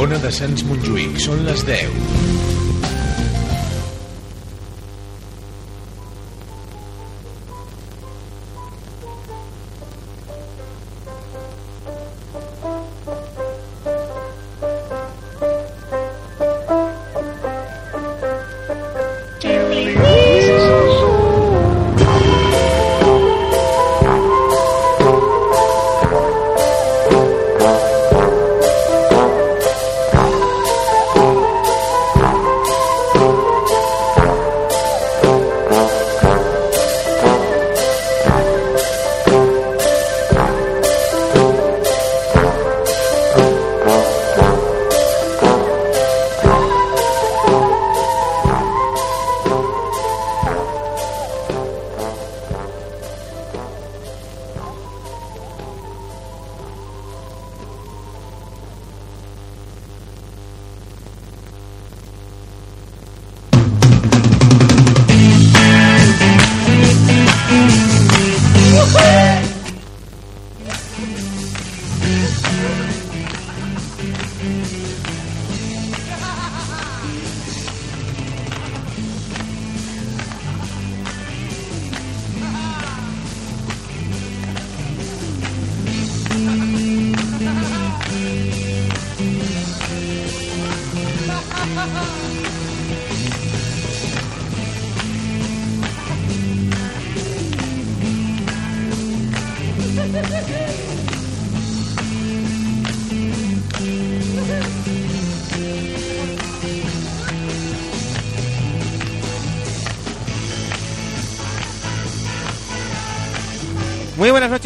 Ona de Sants Montjuïc, són les 10.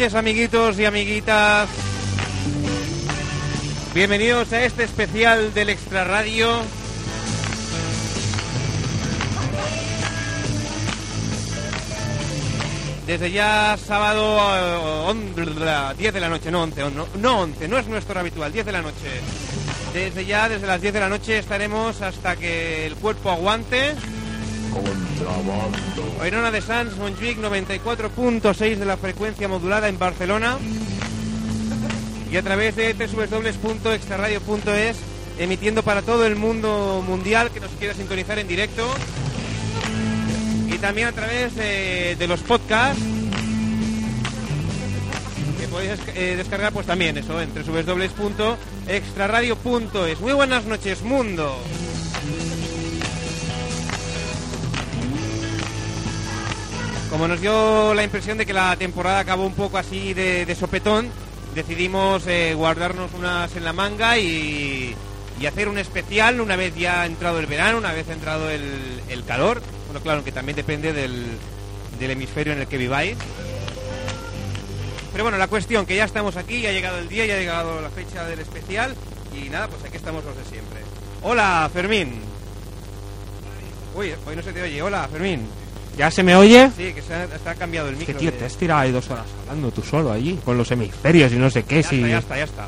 Noches, amiguitos y amiguitas. Bienvenidos a este especial del Extra Radio. Desde ya sábado eh, on- 10 de la noche, no 11, no, no 11, no es nuestro habitual, 10 de la noche. Desde ya, desde las 10 de la noche estaremos hasta que el cuerpo aguante. Oirona de Sans, Montjuic 94.6 de la frecuencia modulada en Barcelona y a través de www.extraradio.es emitiendo para todo el mundo mundial que nos quiera sintonizar en directo y también a través de, de los podcasts que podéis eh, descargar pues también eso en www.extraradio.es. Muy buenas noches mundo. Como nos dio la impresión de que la temporada acabó un poco así de, sopetón, decidimos eh, guardarnos unas en la manga y, hacer un especial una vez ya entrado el verano, una vez entrado el, el calor. Bueno, claro, que también depende del, del hemisferio en el que viváis. Pero bueno, la cuestión que ya estamos aquí, ya ha llegado el día, ya ha llegado la fecha del especial y nada, pues aquí estamos los de siempre. Hola, Fermín. Uy, hoy no se te oye. Hola, Fermín. ¿Ya se me oye? Sí, que se ha, cambiado el micro. que, tío, te has tirado ahí dos horas hablando tú solo allí, con los hemisferios y no sé qué. Ya si... está, ya está, ya está.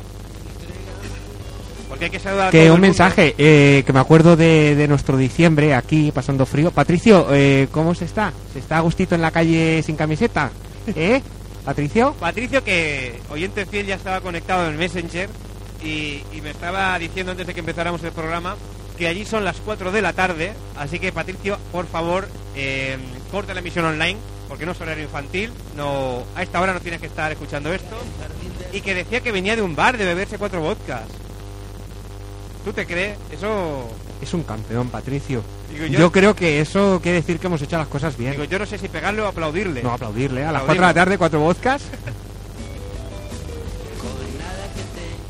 Porque hay que saludar a todo Que el un mensaje, eh, que me acuerdo de, de nuestro diciembre aquí pasando frío. Patricio, eh, ¿cómo se está? ¿Se está a gustito en la calle sin camiseta? ¿Eh? ¿Patricio? Patricio, que oyente fiel ya estaba conectado en el Messenger y, y me estaba diciendo antes de que empezáramos el programa que allí son las 4 de la tarde, así que Patricio, por favor, eh, corta la emisión online, porque no es horario infantil, no a esta hora no tienes que estar escuchando esto, y que decía que venía de un bar de beberse cuatro vodkas. ¿Tú te crees? Eso... Es un campeón, Patricio. Digo, yo... yo, creo que eso quiere decir que hemos hecho las cosas bien. digo, yo no sé si pegarle o aplaudirle. no, aplaudirle. A las Aplaudimos. 4 de la tarde, cuatro vodkas.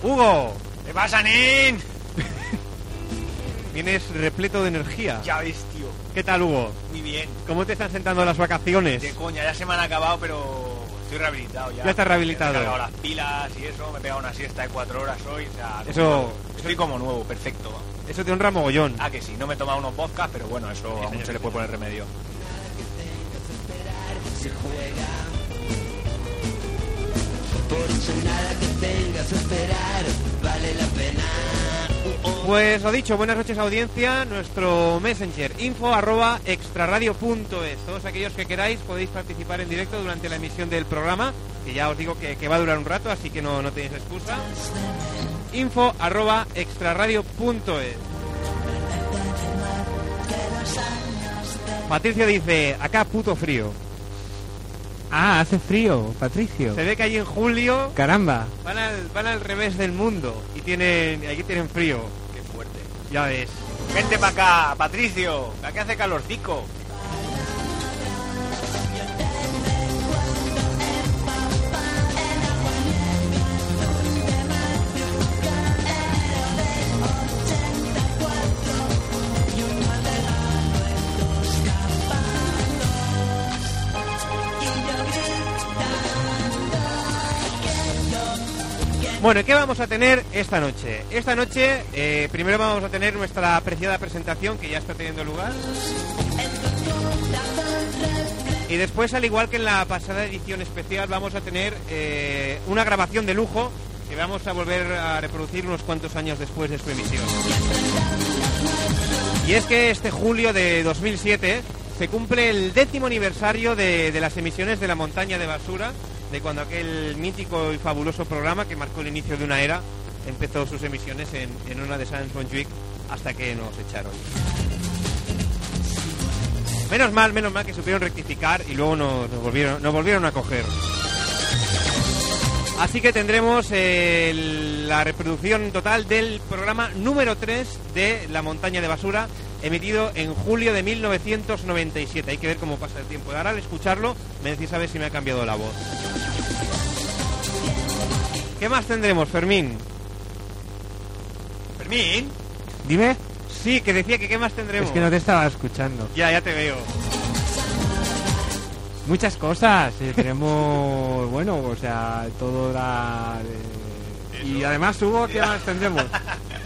¡Hugo! ¿Qué pasa, Nin? Vienes repleto de energía. Ya ves, tío. ¿Qué tal, Hugo? Muy bien. ¿Cómo te están sentando las vacaciones? De coña, ya se me han acabado, pero estoy rehabilitado ya. Ya estás rehabilitado. Me he cargado las pilas y eso, me he pegado una siesta de cuatro horas hoy, o sea... Eso- nuevo. Estoy como nuevo, perfecto. Eso te honra mogollón. Ah, que sí, no me he tomado unos vodkas, pero bueno, eso a mucho se le puede poner remedio. Pues lo dicho, buenas noches audiencia, nuestro messenger info arroba extraradio.es. Todos aquellos que queráis podéis participar en directo durante la emisión del programa, que ya os digo que, que va a durar un rato, así que no, no tenéis excusa. info arroba extraradio.es. Patricio dice, acá puto frío. Ah, hace frío, Patricio. Se ve que allí en julio Caramba. van al, van al revés del mundo y tienen aquí tienen frío. Qué fuerte. Ya ves. Vente para acá, Patricio. que Aquí hace calorcico. Bueno, ¿qué vamos a tener esta noche? Esta noche, eh, primero vamos a tener nuestra apreciada presentación que ya está teniendo lugar. Y después, al igual que en la pasada edición especial, vamos a tener eh, una grabación de lujo que vamos a volver a reproducir unos cuantos años después de su emisión. Y es que este julio de 2007 se cumple el décimo aniversario de, las emisiones de la montaña de basura, de cuando aquel mítico y fabuloso programa que marcó el inicio de una era empezó sus emisiones en, una de Sans Montjuic hasta que nos echaron. Menos mal, menos mal que supieron rectificar y luego nos, volvieron, nos volvieron a coger. Así que tendremos eh, la reproducción total del programa número 3 de La Montaña de Basura, emitido en julio de 1997. Hay que ver cómo pasa el tiempo. Ahora al escucharlo me decís a ver si me ha cambiado la voz. ¿Qué más tendremos, Fermín? Fermín. Dime. Sí, que decía que qué más tendremos. Es que no te estaba escuchando. Ya, ya te veo. Muchas cosas. eh, tenemos, bueno, o sea, todo la... eh, y además, Hugo, ¿qué más tendremos?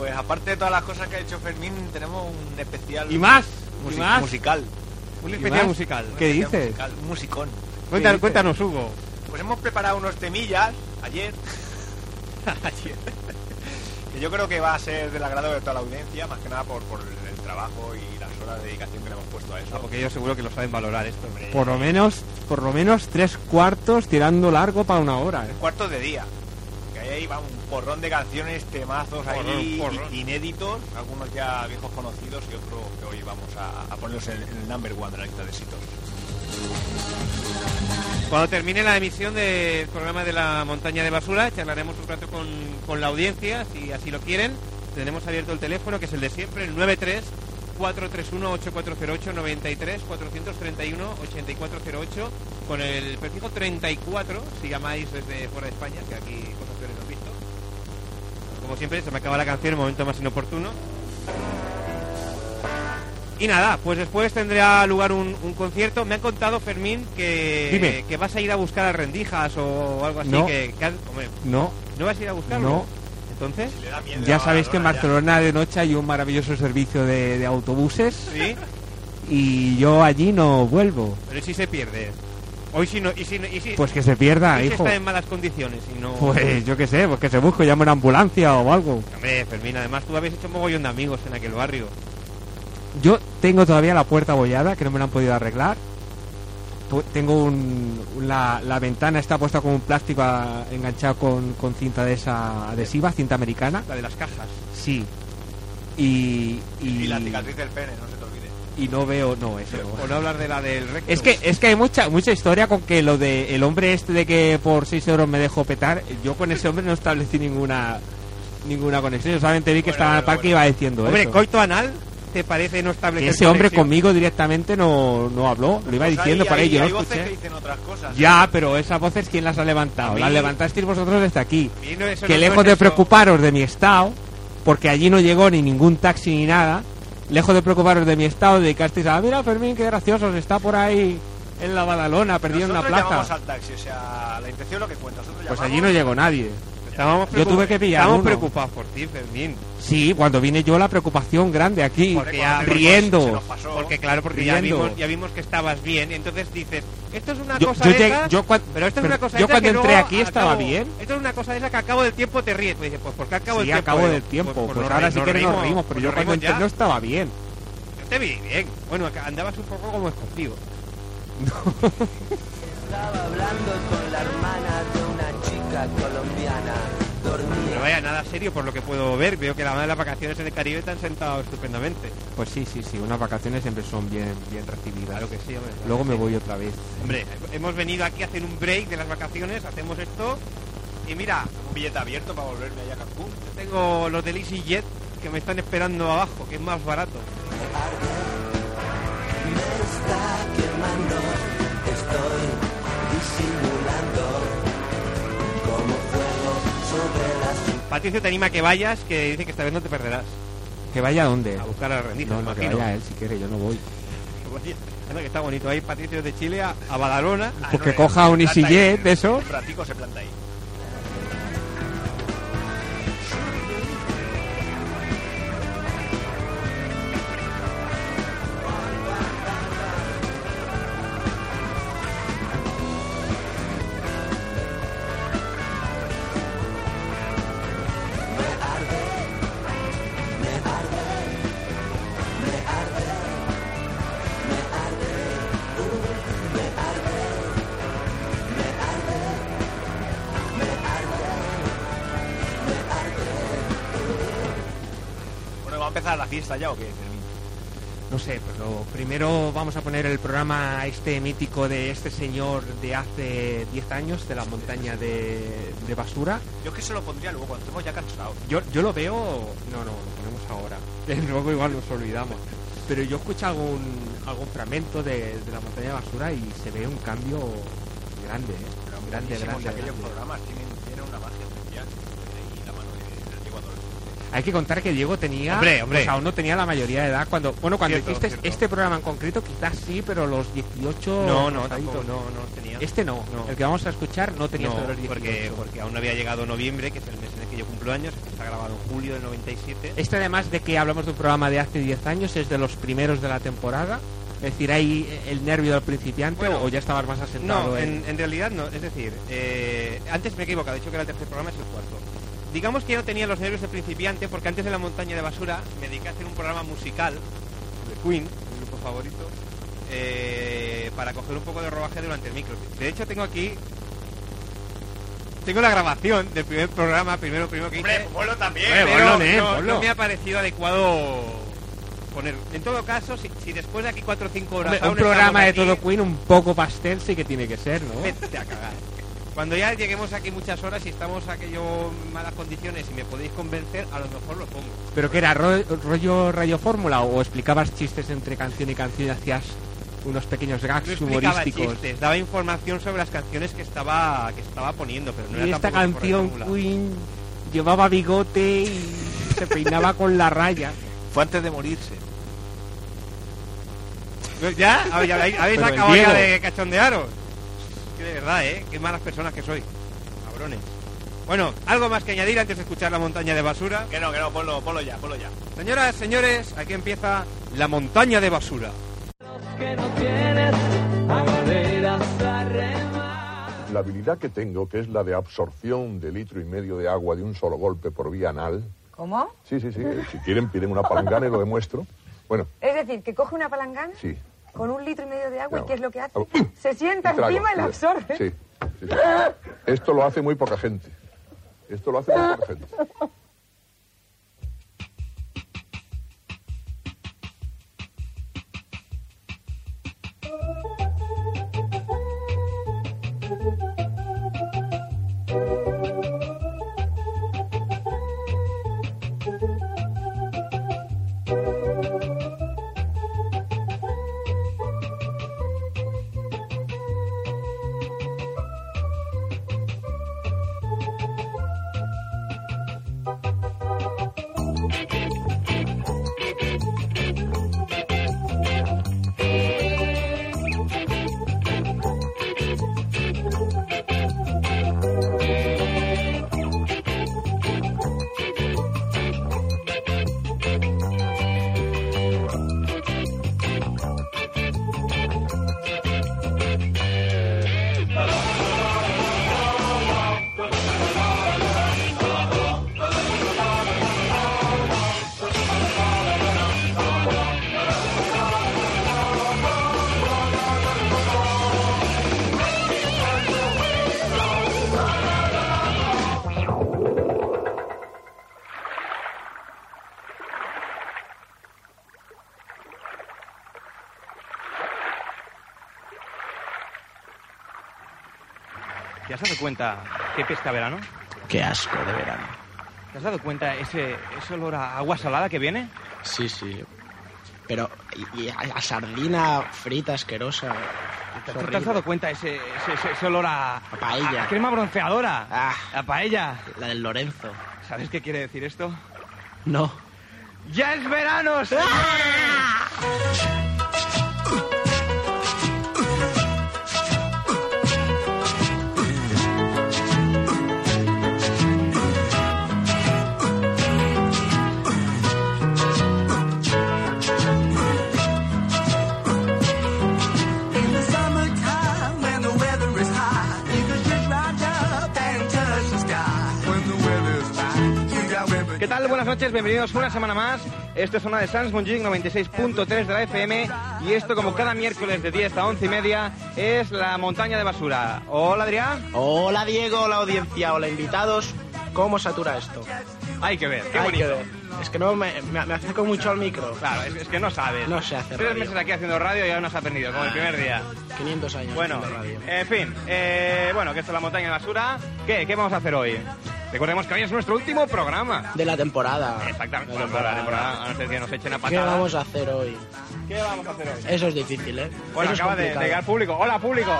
Pues aparte de todas las cosas que ha hecho Fermín, tenemos un especial ¿Y más? ¿Y musi- más? musical. Un ¿Y especial musical. ¿Qué dices? musical, un musicón. Cuéntanos, dices? cuéntanos, Hugo. Pues hemos preparado unos temillas ayer. ayer. que yo creo que va a ser del agrado de toda la audiencia, más que nada por, por el trabajo y las horas de dedicación que le hemos puesto a eso. Ah, porque ellos seguro que lo saben valorar esto, hombre. Por lo menos, por lo menos tres cuartos tirando largo para una hora. ¿eh? cuartos de día. Ahí va un porrón de canciones, temazos ahí porrón. inéditos, algunos ya viejos conocidos y otros que hoy vamos a, a ponerlos en, en el number one de la lista de éxitos. Cuando termine la emisión del programa de la montaña de basura, charlaremos un rato con, con la audiencia, si así lo quieren. Tenemos abierto el teléfono, que es el de siempre, el 93 431 8408 93 431 8408 con el prefijo 34 si llamáis desde fuera de España, que aquí cosas peores no he visto. Como siempre, se me acaba la canción en el momento más inoportuno. Y nada, pues después tendrá lugar un, un concierto. Me han contado, Fermín, que, que vas a ir a buscar a Rendijas o algo así. No. Que, que has- hombre, No, ¿No vas a ir a buscarlo? No. Entonces, ya sabéis que en Barcelona, de noche hay un maravilloso servicio de, de autobuses sí, y yo allí no vuelvo. pero ¿y si se pierde? Hoy si no, y si, no- y si, Pues que se pierda, y si hijo. está en malas condiciones y no... Pues yo qué sé, pues que se busque, llame una ambulancia o algo. Hombre, Fermín, además tú habéis hecho un mogollón de amigos en aquel barrio. Yo tengo todavía la puerta abollada, que no me la han podido arreglar. Tengo un, la, la ventana está puesta con un plástico a- enganchado con, con cinta de esa adhesiva, cinta americana. La de las cajas. Sí. Y, y, Y la cicatriz del pene, no se te olvide. y no veo, no, eso no. O no hablar de la del recto. Es que, es que hay mucha mucha historia con que lo de el hombre este de que por 6 euros me dejó petar, yo con ese hombre no establecí ninguna ninguna conexión. Yo solamente vi que Bueno, estaba en el bueno, parque y iba diciendo Hombre, eso. coito anal, ¿te parece no establecer ese hombre conexión? conmigo directamente no, no habló, lo iba Pues diciendo no hay voces que dicen otras cosas. Ya, pero esas voces ¿quién las ha levantado? Mí- Las levantasteis vosotros desde aquí. No, Que no lejos es de preocuparos de mi estado, porque allí no llegó ni ningún taxi ni nada, lejos de preocuparos de mi estado, dedicasteis a, "Ah, mira Fermín, qué gracioso, está por ahí en la Badalona, perdido en una plaza. al taxi, o sea, la intención es lo que cuenta. Nosotros Pues allí no llegó nadie. Estábamos Yo tuve que pillar Estábamos uno. preocupados por ti, Fermín. Sí, cuando vine yo la preocupación grande aquí, Porque ya- riendo. se nos pasó. Porque claro, porque ya vimos, ya vimos que estabas bien. Entonces dices, esto es una Yo- cosa yo de esas, yo cuan- pero esto es pero una cosa yo esa cuando que entré aquí al estaba bien. Esto es una cosa de esa que a cabo del tiempo te ríes. Pues dices, pues porque al cabo Sí, del tiempo. cabo Digo, del tiempo, pues, nos ahora reímos, sí que nos rimos, pero yo cuando entré no estaba bien. Yo te vi bien. Bueno, andabas un poco como escondido. Estaba hablando con la hermana colombiana. Pero vaya, nada serio por lo que puedo ver. Veo que la de las vacaciones en el Caribe están sentados estupendamente. Pues sí, sí, sí, unas vacaciones siempre son bien, bien recibidas. Claro que sí, hombre. Luego me voy otra vez. Hombre, hemos venido aquí a hacer un break de las vacaciones, hacemos esto y mira, Un billete abierto para volverme allá a Cancún. tengo los del EasyJet que me están esperando abajo, que es más barato. Patricio te anima a que vayas, que dice que esta vez no te perderás. ¿Que vaya a dónde? A buscar a Rendiza, No, me no, que vaya él si quiere, yo no voy. Que está bonito ahí, Patricio de Chile a, a Badalona. Ah, Pues que coja un EasyJet ahí, de eso. Un ratico se planta ahí. Primero vamos a poner el programa este mítico de este señor de hace 10 años, de la montaña de, de basura. Yo es que se lo pondría luego cuando estemos ya cansados. Yo, yo lo veo... No, no, lo ponemos ahora. Luego igual nos olvidamos. Pero yo escucho algún, algún fragmento de, de la montaña de basura y se ve un cambio grande, ¿eh? Pero grande, grande, aquellos grande. programas tienen, Hay que contar que Diego tenía... Hombre, hombre. O sea, aún no tenía la mayoría de edad cuando... Bueno, cuando Cierto, hiciste cierto. este programa en concreto quizás sí, pero los 18... No, no, tampoco, no, no tenía. Este no, No. el que vamos a escuchar no tenía No, los 18. porque, porque aún no había llegado noviembre, que es el mes en el que yo cumplo años, que está grabado en julio del 97. Este además de que hablamos de un programa de hace 10 años, es de los primeros de la temporada. Es decir, hay el nervio del principiante Bueno, o ya estabas más asentado No, en... en, en realidad no. Es decir, eh, antes me he equivocado, he dicho que era el tercer programa, es el cuarto. Digamos que yo no tenía los nervios de principiante porque antes de la montaña de basura me dediqué a hacer un programa musical de Queen, mi grupo favorito, eh, para coger un poco de rodaje durante el micro. De hecho, tengo aquí. Tengo la grabación del primer programa, primero, primero que hice. Hombre, ponlo también. Hombre, pero ponlo, nen, no, me ha parecido adecuado poner. En todo caso, si, si después de aquí 4 o 5 horas. Hombre, un aún programa de todo Queen un poco pastel sí que tiene que ser, ¿no? Vete a cagar. Cuando ya lleguemos aquí muchas horas y estamos aquello en malas condiciones y me podéis convencer, a lo mejor lo pongo. ¿Pero que era? ro- ¿Rollo Radio Fórmula o explicabas chistes entre canción y canción y hacías unos pequeños No gags explicaba humorísticos? chistes, daba información sobre las canciones que estaba que estaba poniendo, pero no Y era esta canción. Queen llevaba bigote y se peinaba con la raya. Fue antes de morirse. ¿Ya? ¿Habéis, acabado ya de cachondearos? Que de verdad, ¿eh? Qué malas personas que soy. Cabrones. Bueno, algo más que añadir antes de escuchar la montaña de basura. Que no, que no, ponlo, ponlo ya, ponlo ya. Señoras, señores, aquí empieza la montaña de basura. La habilidad que tengo, que es la de absorción de litro y medio de agua de un solo golpe por vía anal. ¿Cómo? Sí, sí, sí. Si quieren, piden una palangana y lo demuestro. Bueno, Es decir, que coge una palangana sí. Con un litro y medio de agua y. ¿qué es lo que hace? Oh, Se sienta encima y la absorbe. Sí, sí, sí. Esto lo hace muy poca gente. Esto lo hace muy poca gente. cuenta que pesca verano? Qué asco de verano. ¿Te has dado cuenta ese, ese olor a agua salada que viene? Sí, sí. Pero, y, y a, a sardina frita asquerosa. ¿Te, te has dado cuenta ese, ese, ese- olor a, A paella. a crema bronceadora? Ah. A paella. La del Lorenzo. ¿Sabes qué quiere decir esto? No. ¡Ya es verano! señores! Buenas noches, bienvenidos una semana más. Esto es una de Sans Montjuic 96.3 de la FM y esto como cada miércoles de 10 a 11 y media es la montaña de basura. Hola Adrián. Hola Diego, hola audiencia, hola invitados. ¿Cómo satura esto? Hay que ver, qué Hay bonito. que ver. Es que no me, me, me acerco mucho al micro. Claro, es, es que no sabes. No sé hacer Tres radio. meses aquí haciendo radio y ya no has aprendido, como el primer día. 500 años. Bueno, radio. en fin, eh, bueno, que esto es la montaña de basura. ¿Qué? ¿Qué vamos a hacer hoy? Recordemos que hoy es nuestro último programa. De la temporada. Exactamente, La bueno, para la temporada. temporada, a no ser que nos echen a ¿Qué patada. vamos a hacer hoy? ¿Qué vamos a hacer hoy? Eso es difícil, ¿eh? Bueno, Eso acaba de, de llegar público. ¡Hola, público!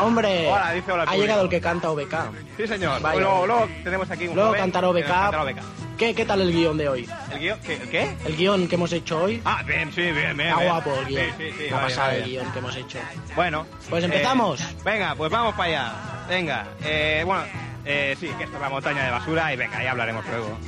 Hombre, Hola, dice hola al ha público. llegado el que canta OBK. Sí, señor. Vaya. Luego, luego tenemos aquí un Luego joven cantar OBK. ¿Qué, ¿Qué tal el guion de hoy? ¿El guion? ¿Qué? ¿El qué? El guion que hemos hecho hoy. Ah, bien, sí, bien, bien. Está guapo el guion. Sí, sí, sí. Vaya, pasada el guion que hemos hecho. Bueno. Pues eh, empezamos. venga, pues vamos para allá. Venga. Eh, bueno, eh, sí, que esto es la montaña de basura y venga, ya hablaremos luego.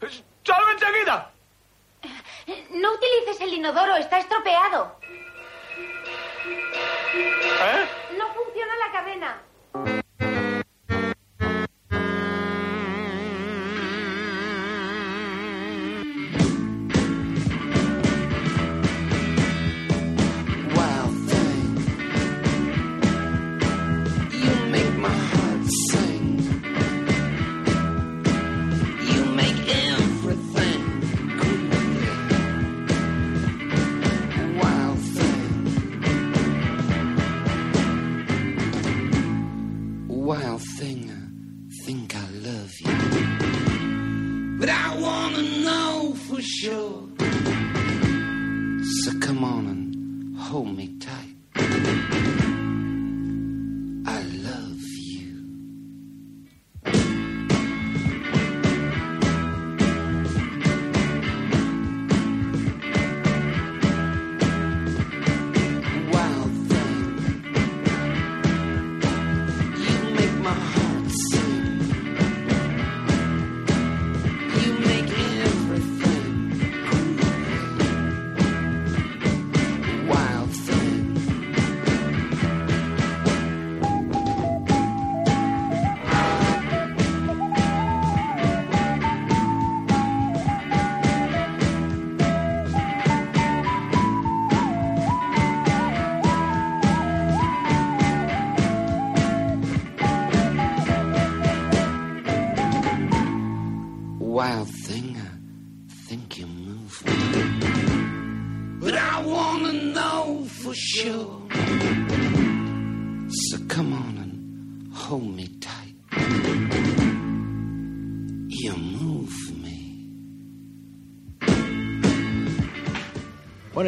¡Salve enseguida! No utilices el inodoro, está estropeado. ¿Eh? No funciona la cadena.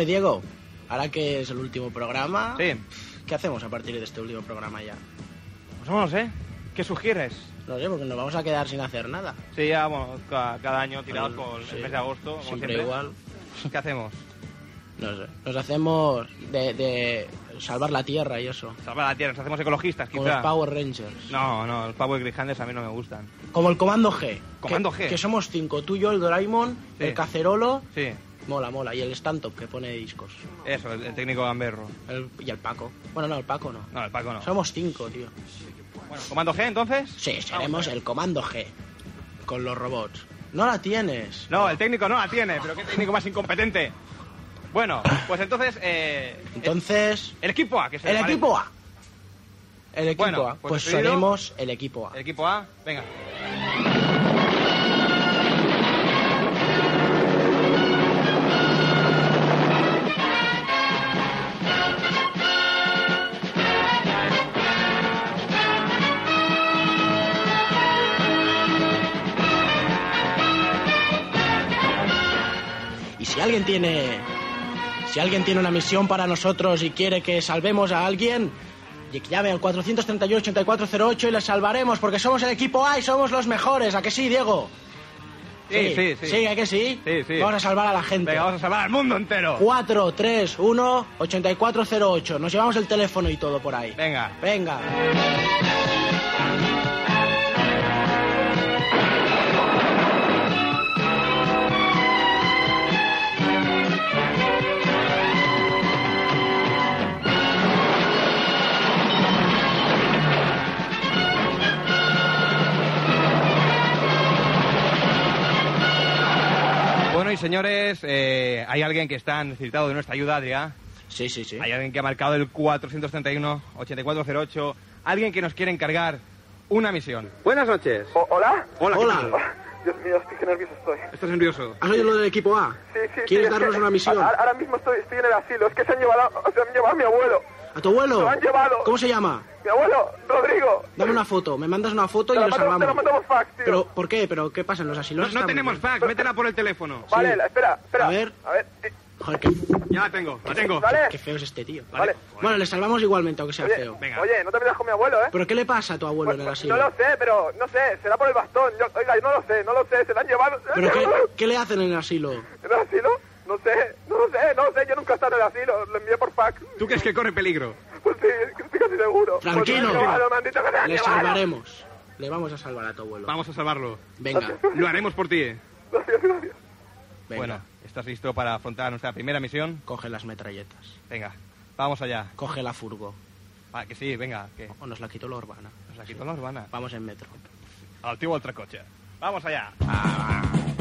Bueno, y Diego, ahora que es el último programa, Sí. ¿qué hacemos a partir de este último programa ya? Pues. ¿Qué sugieres? No sé, porque nos vamos a quedar sin hacer nada. Sí, ya, bueno, ca- cada año tirados por el sí. mes de agosto, como Siempre siempre. igual. ¿Qué hacemos? No sé. Nos hacemos de, de salvar la tierra y eso. Salvar la tierra, nos hacemos ecologistas, Como quizá. los Power Rangers. No, no, los Power Grijanders a mí no me gustan. Como el Comando G. Comando que, G. Que somos cinco. Tú, yo, el Doraemon, Sí. el Cacerolo. Sí, Mola, mola. Y el stand-up que pone discos. eso, el, el técnico gamberro. El- y el Paco. Bueno, no, el Paco no. No, el Paco no. Somos cinco, tío. Bueno, ¿comando G entonces? Sí, seremos el Comando G. Con los robots. No la tienes. No, el técnico no la tiene, pero qué técnico más incompetente. Bueno, pues entonces, eh, Entonces, el equipo A, que es el equipo A. El equipo Bueno, A. pues Pues seremos el equipo A. El equipo A, venga. Si alguien tiene. Si alguien tiene una misión para nosotros y quiere que salvemos a alguien, llame al 431-8408 y le salvaremos, porque somos el equipo A y somos los mejores. ¿A que sí, Diego? Sí, sí, sí. Sí, ¿a que sí? Sí, sí. Vamos a salvar a la gente. Venga, vamos a salvar al mundo entero. 431-8408. Nos llevamos el teléfono y todo por ahí. Venga. Venga. Y señores, eh, hay alguien que está necesitado de nuestra ayuda, Adria. Sí, sí, sí. Hay alguien que ha marcado el 431-8408. Alguien que nos quiere encargar una misión. Buenas noches. ¿Hola? Hola, ¿qué Hola. tal? Dios mío, estoy que nervioso estoy. ¿Estás nervioso? ¿Has oído lo del equipo A? Sí, sí, ¿Quieres sí, es darnos que una misión? a- Ahora mismo estoy, estoy en el asilo. Es que se han llevado, se han llevado a mi abuelo. ¿A tu abuelo? Se lo han llevado. ¿Cómo se llama? Mi abuelo, Rodrigo. Dame una foto. Me mandas una foto y Te la te la salvamos. mandamos fax, tío. ¿Pero por qué? ¿Pero qué pasa en los asilos? No, no estamos tenemos bien. fax, métela por el teléfono. Vale, sí. la- espera, espera. A ver. A ver. eh, Joder, qué, Ya la tengo, la tengo. Vale. qué feo es este tío. Vale. Bueno, le salvamos igualmente, aunque sea Oye, feo. venga. oye, no te metas con mi abuelo, ¿eh? ¿Pero qué le pasa a tu abuelo en el Pues, asilo? no lo sé, pero no sé, será por el bastón. Yo, oiga, yo no lo sé, no lo sé, se lo han llevado. han ¿Pero qué, qué le hacen en el asilo? ¿En el asilo? No sé, no lo sé, no lo sé, yo nunca he estado en el asilo, lo envié por fax. ¿Tú crees que corre peligro? Pues sí, estoy casi seguro. Pues Tranquilo. llevado, que han Le salvaremos. Le vamos a salvar a tu abuelo. Vamos a salvarlo. Venga, Lo haremos por ti. Gracias, gracias. venga. Bueno, ¿estás listo para afrontar nuestra primera misión? Coge las metralletas. Venga, vamos allá. Coge la furgo. Ah, que sí, venga, que O nos la quitó la urbana. nos la quitó la urbana. Vamos en metro. Al tío otra coche. Vamos allá. ¿Dónde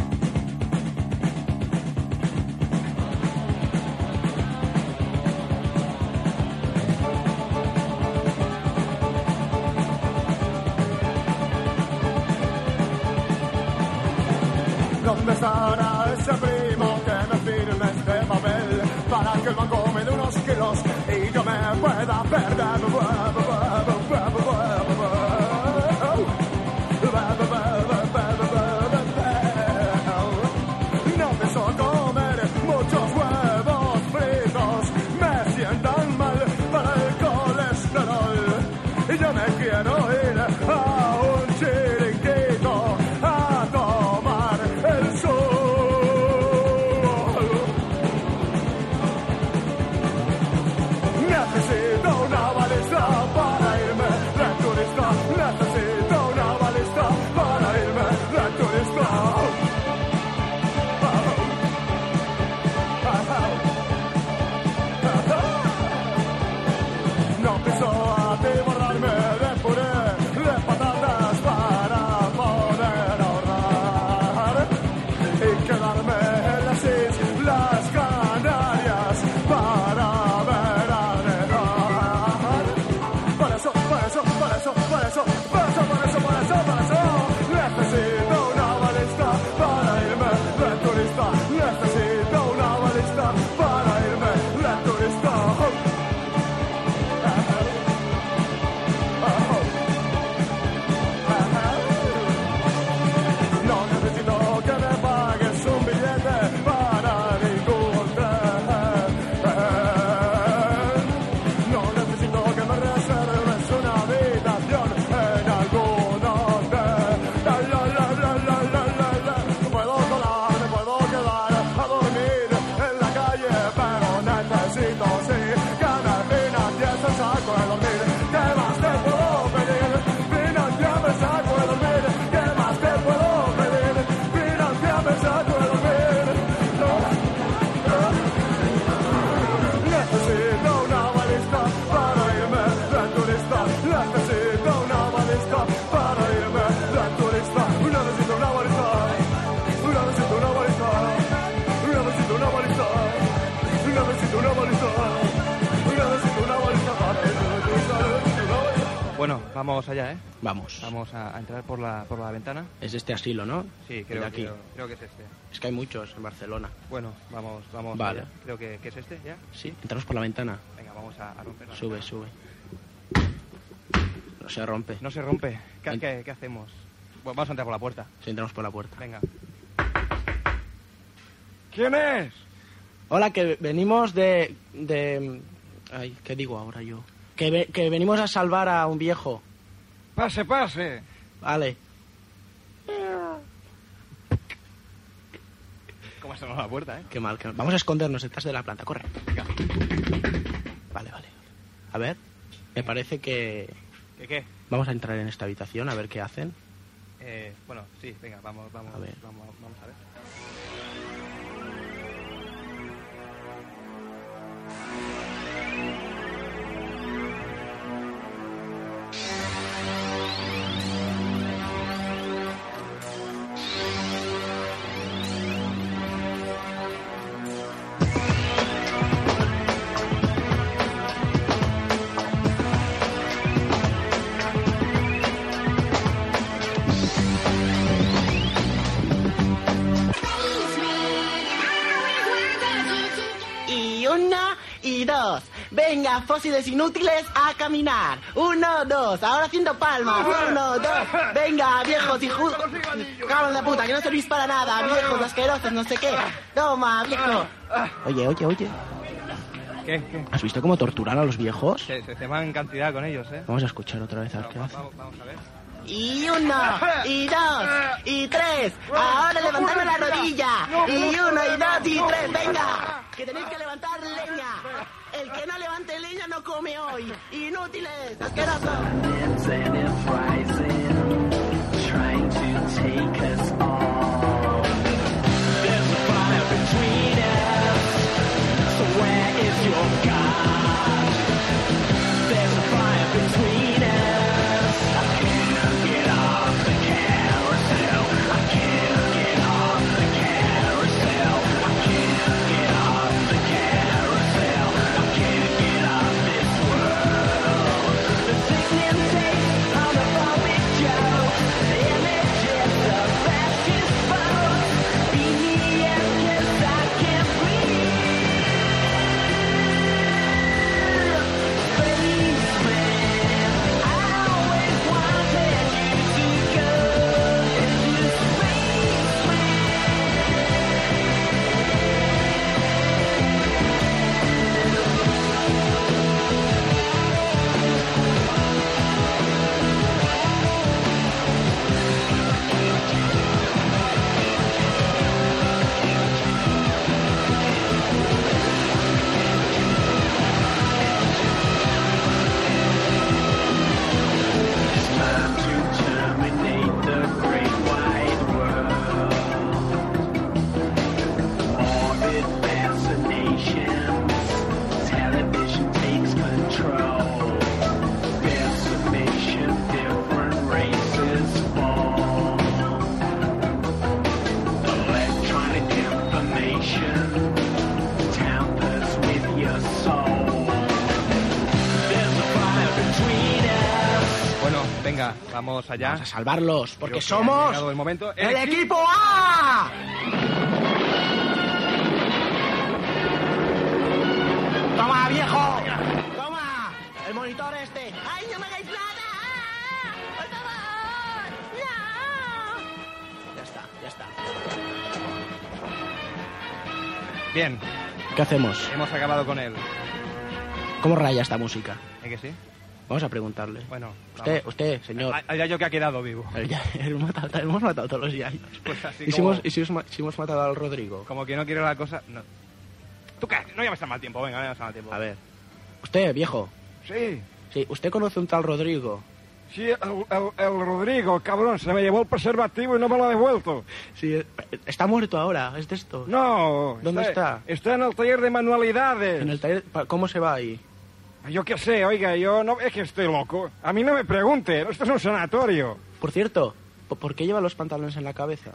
vamos allá, ¿eh? Vamos. Vamos a, a entrar por la, por la ventana. Es este asilo, ¿no? Sí, creo, aquí. creo, creo que es este. Es que hay muchos en Barcelona. Bueno, vamos, vamos Vale. allá. Creo que, que es este, ¿ya? Sí, entramos por la ventana. Venga, vamos a, a romper la Sube, ventana. sube. No se rompe. No se rompe. ¿Qué, En- qué- qué hacemos? Bueno, vamos a entrar por la puerta. Sí, entramos por la puerta. Venga. ¿Quién es? Hola, que venimos de... de... Ay, ¿qué digo ahora yo? Que, ve- que venimos a salvar a un viejo. Pase, pase. Vale. ¿Cómo se la puerta, eh? Qué mal, qué mal. Vamos a escondernos detrás de la planta, corre. Vale, vale. A ver, me parece que ¿Qué qué? vamos a entrar en esta habitación a ver qué hacen. Eh, bueno, sí, venga, vamos, vamos, A ver. vamos, vamos a ver. Fósiles inútiles a caminar. Uno, dos. Ahora haciendo palmas. Uno, dos. Venga, viejos hijos. Cabros de puta, que no servís para nada. Viejos asquerosos, no sé qué. Toma, viejo. Oye, oye, oye. ¿Qué? ¿Qué? ¿Has visto cómo torturan a los viejos? Se, se, se van en cantidad con ellos, ¿eh? Vamos a escuchar otra vez a ver qué Vamos, hacen. vamos, vamos a ver. Y uno, y dos, y tres. Ahora levantadme la rodilla. Y uno, y dos, y tres. Venga, que tenéis que levantar leña. El que no levante leña no come hoy. Inútiles, asquerosos. Vamos allá. Vamos a salvarlos, porque Creo que somos llegado el momento. el equipo A. Toma, viejo. Toma, el monitor este. ¡Ay, no me hagáis nada! ¡Por favor! ¡No! Ya está, ya está. Bien, ¿Qué hacemos? hemos acabado con él. ¿Cómo raya esta música? ¿Eh que sí? Vamos a preguntarle. Bueno, Usted, vamos. usted, señor. Ah, ya yo que ha quedado vivo. El ya- hemos, matado, hemos matado todos los yayos. Pues así ¿Y, si hemos, y si, hemos, si hemos matado al Rodrigo? Como que no quiero la cosa... No. ¿Tú qué? No llames a mal tiempo, venga, no llames a mal tiempo. A ver. Usted, viejo. Sí, Sí, ¿usted conoce un tal Rodrigo? sí, el, el- el Rodrigo, cabrón, se me llevó el preservativo y no me lo ha devuelto. Sí, eh, está muerto ahora, es de esto. No. ¿Dónde está? Está en el taller de manualidades. En el taller, ¿Cómo se va ahí? Yo qué sé, oiga, yo no es que estoy loco. A mí no me pregunte, esto es un sanatorio. Por cierto, ¿po- ¿por qué lleva los pantalones en la cabeza?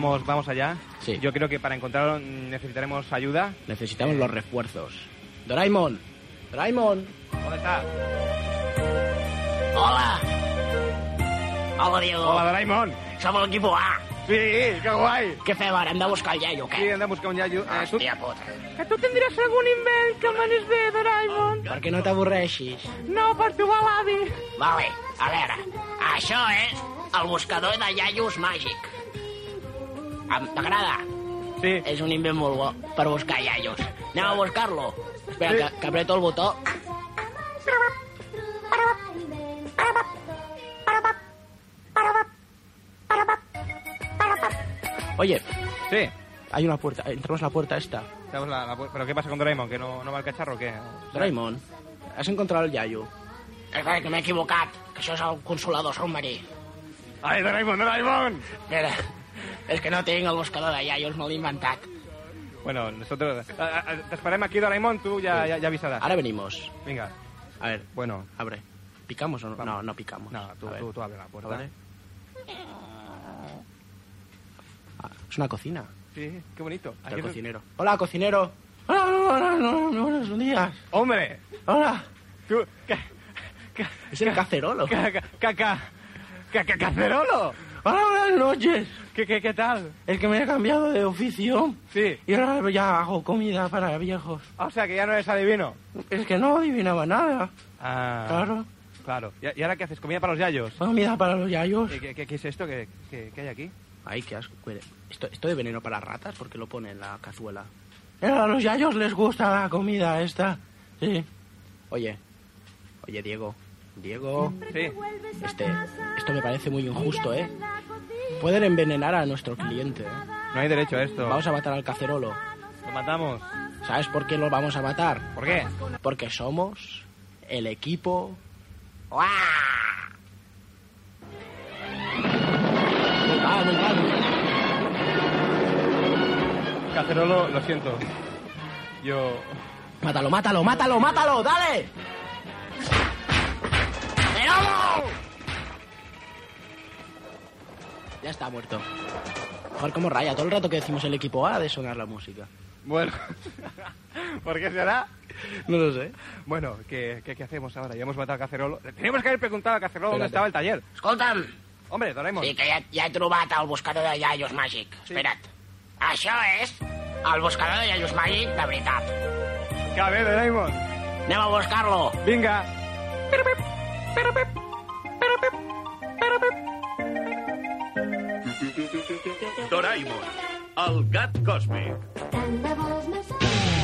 Vamos, vamos allá. Sí. Yo creo que para encontrarlo necesitaremos ayuda. Necesitamos los refuerzos. Doraemon. Doraemon. ¿Dónde está? Hola. Hola, Diego. Hola, Doraemon. Som l'equip A. Sí, que guai. Què fem ara? Hem de buscar el iaio, Sí, què? hem de buscar un iaio. Eh, tu... Hòstia puta. Que tu tindries algun invent que m'anés bé, Doraemon? Per què no t'avorreixis? No, per trobar l'avi. Vale, a veure. Això és el buscador de iaios màgic. Em- T'agrada? Sí. És un invent molt bo per buscar iaios. Anem a buscar-lo. Espera, que, que apreto el botó. Oye, Sí. hay una puerta. Entramos a la puerta esta. La- la pu- ¿Pero qué pasa con Doraemon? ¿Que no, no va el cacharro o qué? Doraemon, has encontrado el iaio? És que m'he equivocat, que això és el consolador submarí. ¡Ay, Doraemon, Doraemon! Mira, és que no tinc el buscador de iaios, me l'he inventat. Bueno, nosotros... eh, eh, Te esperemos aquí, Doraemon, tú ya, ya, ya avisarás. Ara venimos. Venga. A ver, Bueno, abre. ¿Picamos o no? No, no picamos. no, tú, tú, tú abre la puerta. ¿vale? Ah, es una cocina. Sí, qué bonito. Aquí el es- cocinero. Hola, cocinero. Hola, hola, hola, buenos días. ¡Hombre! Hola. Tú... ca- ca- Es el cacerolo. ca- ca- ca- ca- ca- ca- ¡Cacerolo! Hola, buenas noches. ¿Qué, qué, ¿Qué tal? Es que me he cambiado de oficio Sí. y ahora ya hago comida para viejos. Ah, O sea, que ya no eres adivino. Es que no adivinaba nada. Ah, Claro. Claro. ¿Y, y ahora qué haces? ¿Comida para los yayos? Comida para los yayos. ¿Qué, qué- qué es esto que, que- que hay aquí? Ay, qué asco. Esto, esto de veneno para ratas, porque lo pone en la cazuela? a los yayos les gusta la comida esta. Sí. Oye, oye, Diego. Diego. Sí. Este, esto me parece muy injusto, ¿eh? Pueden envenenar a nuestro cliente. ¿eh? No hay derecho a esto. Vamos a matar al cacerolo. Lo matamos. ¿Sabes por qué lo vamos a matar? ¿Por qué? Porque somos el equipo. ¡Uah! Muy mal, muy mal. Cacerolo, lo siento. Yo... Mátalo, mátalo, mátalo, mátalo, dale. ¡Cerolo! Ya está muerto. Joder, cómo raya. Todo el rato que decimos el equipo A de sonar la música. Bueno. ¿Por qué será? No lo sé. Bueno, ¿qué, qué, qué hacemos ahora? Ya hemos matado al Cacerolo. Le Teníamos que haber preguntado al Cacerolo dónde estaba el taller. Escolta'm, Hombre, Doraemon. sí que ja, ja he trobat el buscador de iaios màgic. Espera't. Això és el buscador de iaios màgic de veritat. Que a Doraemon. Anem a buscar-lo. Vinga. Doraemon, el gat còsmic. Is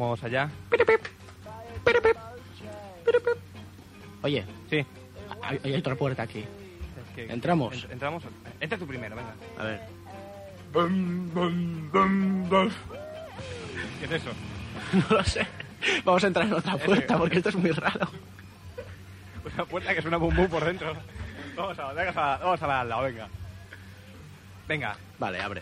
vamos allá. Oye, Sí. hay, hay otra puerta aquí. ¿Entramos? en- entramos. Entra tú primero, venga. A ver. ¿Qué es eso? No lo sé. Vamos a entrar en otra puerta porque esto es muy raro. Una puerta que suena bum bum por dentro. Vamos a, venga, a- vamos a la al lado, venga. Venga. Vale, abre.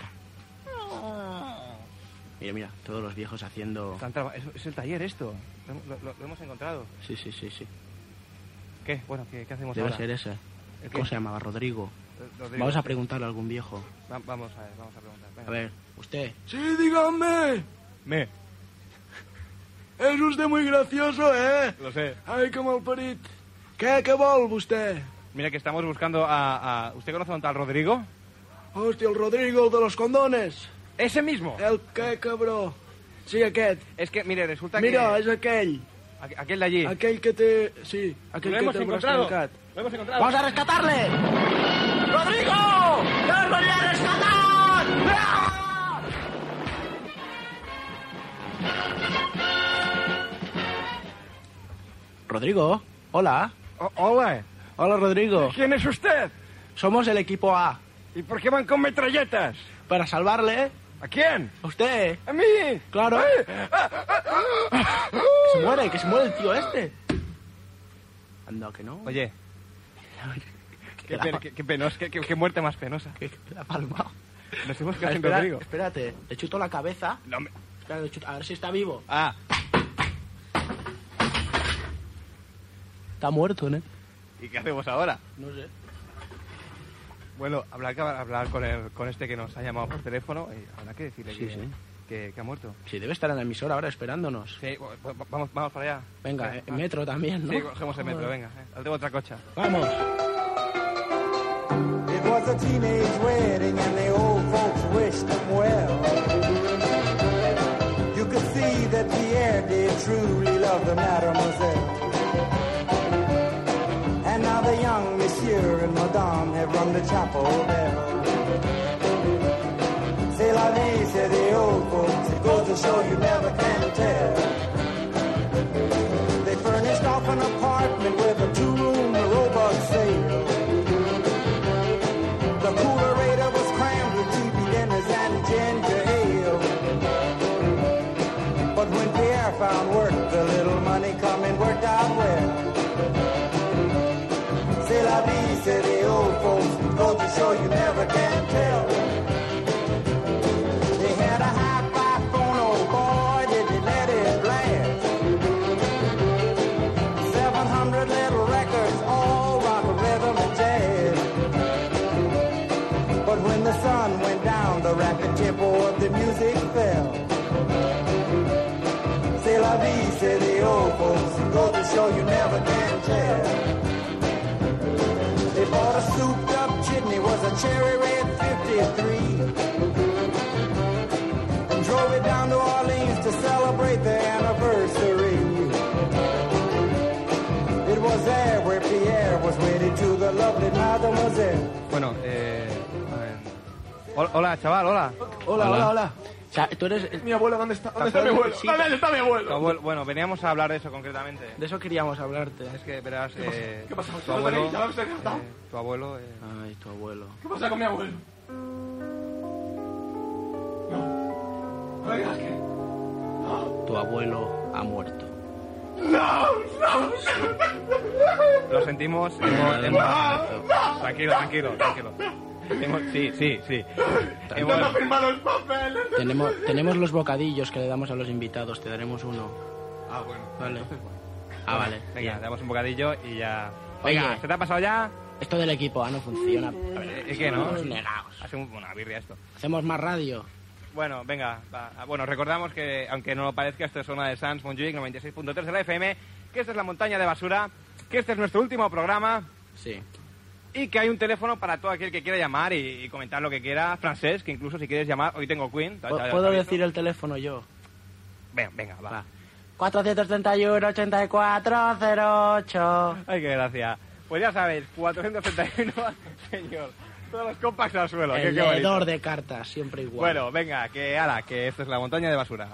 Mira, mira, todos los viejos haciendo... Es, es el taller esto. Lo, lo- lo hemos encontrado. Sí, sí, sí, sí. ¿Qué? Bueno, ¿qué, qué hacemos Debe ahora? ser ese. ¿El ¿Cómo qué? se llamaba? Rodrigo. Eh, Rodrigo, Vamos a preguntarle a algún viejo. Va- vamos a ver, vamos a preguntar. venga. A ver, usted. Sí, dígame. Me. És usted muy gracioso, eh? Lo sé. Ai, com el perit. Què, què vol, vostè? Mira que estamos buscando a, a- ¿Usted conoce a un tal Rodrigo? Hòstia, el Rodrigo, el de los condones. ¡Ese mismo! El que, cabró. Sí, aquest. Es que, mire, resulta Mira, que... és aquell. aqu- Aquel de allí. Aquell que té... Sí, aquell ¡Lo que hemos té el braç encontrado! trencat. ¡Lo hemos encontrado! ¡Vamos a rescatarle! ¡Rodrigo! ¡Ya os voy a rescatar! Rodrigo, hola. hola. Hola, Rodrigo. ¿Quién es usted? Somos el equipo A. ¿Y por qué van con metralletas? Para salvarle. ¿A quién? ¿A usted? ¿A mí? Claro. Que se muere, que se muere el tío este. Anda, que no. Oye, qué, pen- qué- qué penos, qué, qué- qué muerte más penosa. que la palma. Nos hemos quedado sin Espera- Rodrigo. espérate, le chuto la cabeza. No me- Espera, chuto- a ver si está vivo. Ah, Está muerto, ¿no? ¿y qué hacemos ahora? No sé. Bueno, hablar, hablar con, el, con este que nos ha llamado por teléfono y habrá que decirle Sí, que, sí. Que, que ha muerto. Sí, debe estar en la emisora ahora esperándonos. Sí, vamos, vamos para allá. Venga, Venga, eh, metro también, ¿no? Sí, cogemos el metro, venga. eh. Al tengo otra cocha. Vamos. It was a teenage wedding and the old folks wished them well. You could see that Pierre did truly love the mademoiselle. Monsieur and madame have rung the chapel bell. C'est la vie, say the old folks. It goes to show you never can tell. They furnished off an apartment with a cherry red 53. And drove it down to Orleans to celebrate their anniversary. It was there where Pierre was wedded to the lovely mademoiselle. Bueno, eh. a ver. Hola, hola, chaval, hola. Hola, hola, hola. O sea, tú eres... Mi abuelo, ¿dónde está? ¿Dónde está mi abuelo? Sí. ¿Dónde está mi abuelo? abuelo- bueno, veníamos a hablar de eso concretamente. De eso queríamos hablarte. Es que verás, eh, ¿Qué pasa? tu ¿Ya lo abuelo, eh, tu abuelo, eh, Ay, tu abuelo. ¿Qué pasa con mi abuelo? No. No digas que. Tu abuelo ha muerto. No, no. lo sentimos. hemos- hemos- Tranquilo, tranquilo, tranquilo. Hemos- sí, sí, sí. Hemos- me ha firmado los papeles. Tenemos, tenemos los bocadillos que le damos a los invitados. Te daremos uno. Ah, bueno. Vale. Ah, vale. Venga, le damos un bocadillo y ya. Oye. Venga, ¿se te ha pasado ya? Esto del equipo A no funciona. A ver, ¿Es que no? somos negados. Hace un- una birria esto. Hacemos más radio. Bueno, venga, va. Bueno, recordamos que, aunque no lo parezca, esto es zona de Sans Montjuic 96.3 de la FM, que esta es la montaña de basura, que este es nuestro último programa Sí. Y que hay un teléfono para todo aquel que quiera llamar y, y comentar lo que quiera. Francés, que incluso si quieres llamar, hoy tengo Queen. ¿Pu- ¿Puedo decir el teléfono yo? Venga, venga, va. Va. 431-8408. Ay, qué gracia. Pues ya sabéis, 431, señor. Todos los compacts al suelo. qué- El qué leedor de cartas, siempre igual. Bueno, venga, que ala, que esto es la montaña de basura.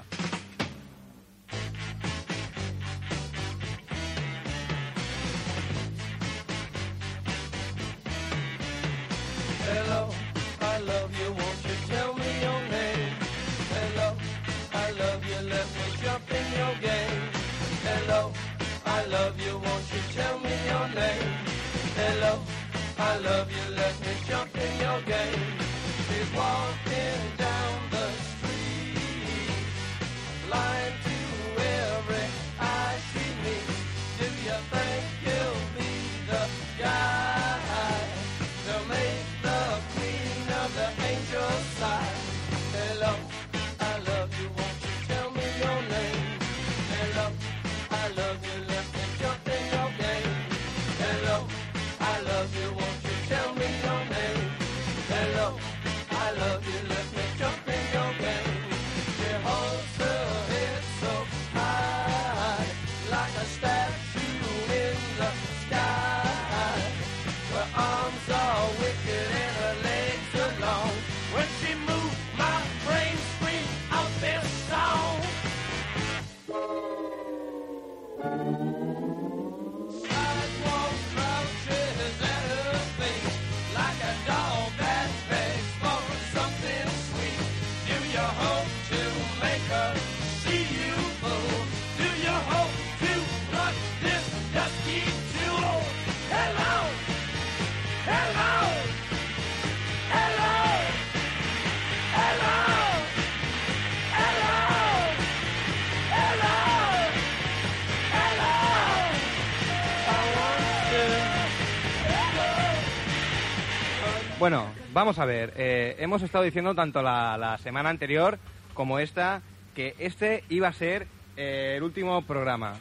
Vamos a ver. eh, hemos estado diciendo tanto la, la semana anterior como esta que este iba a ser eh, el último programa.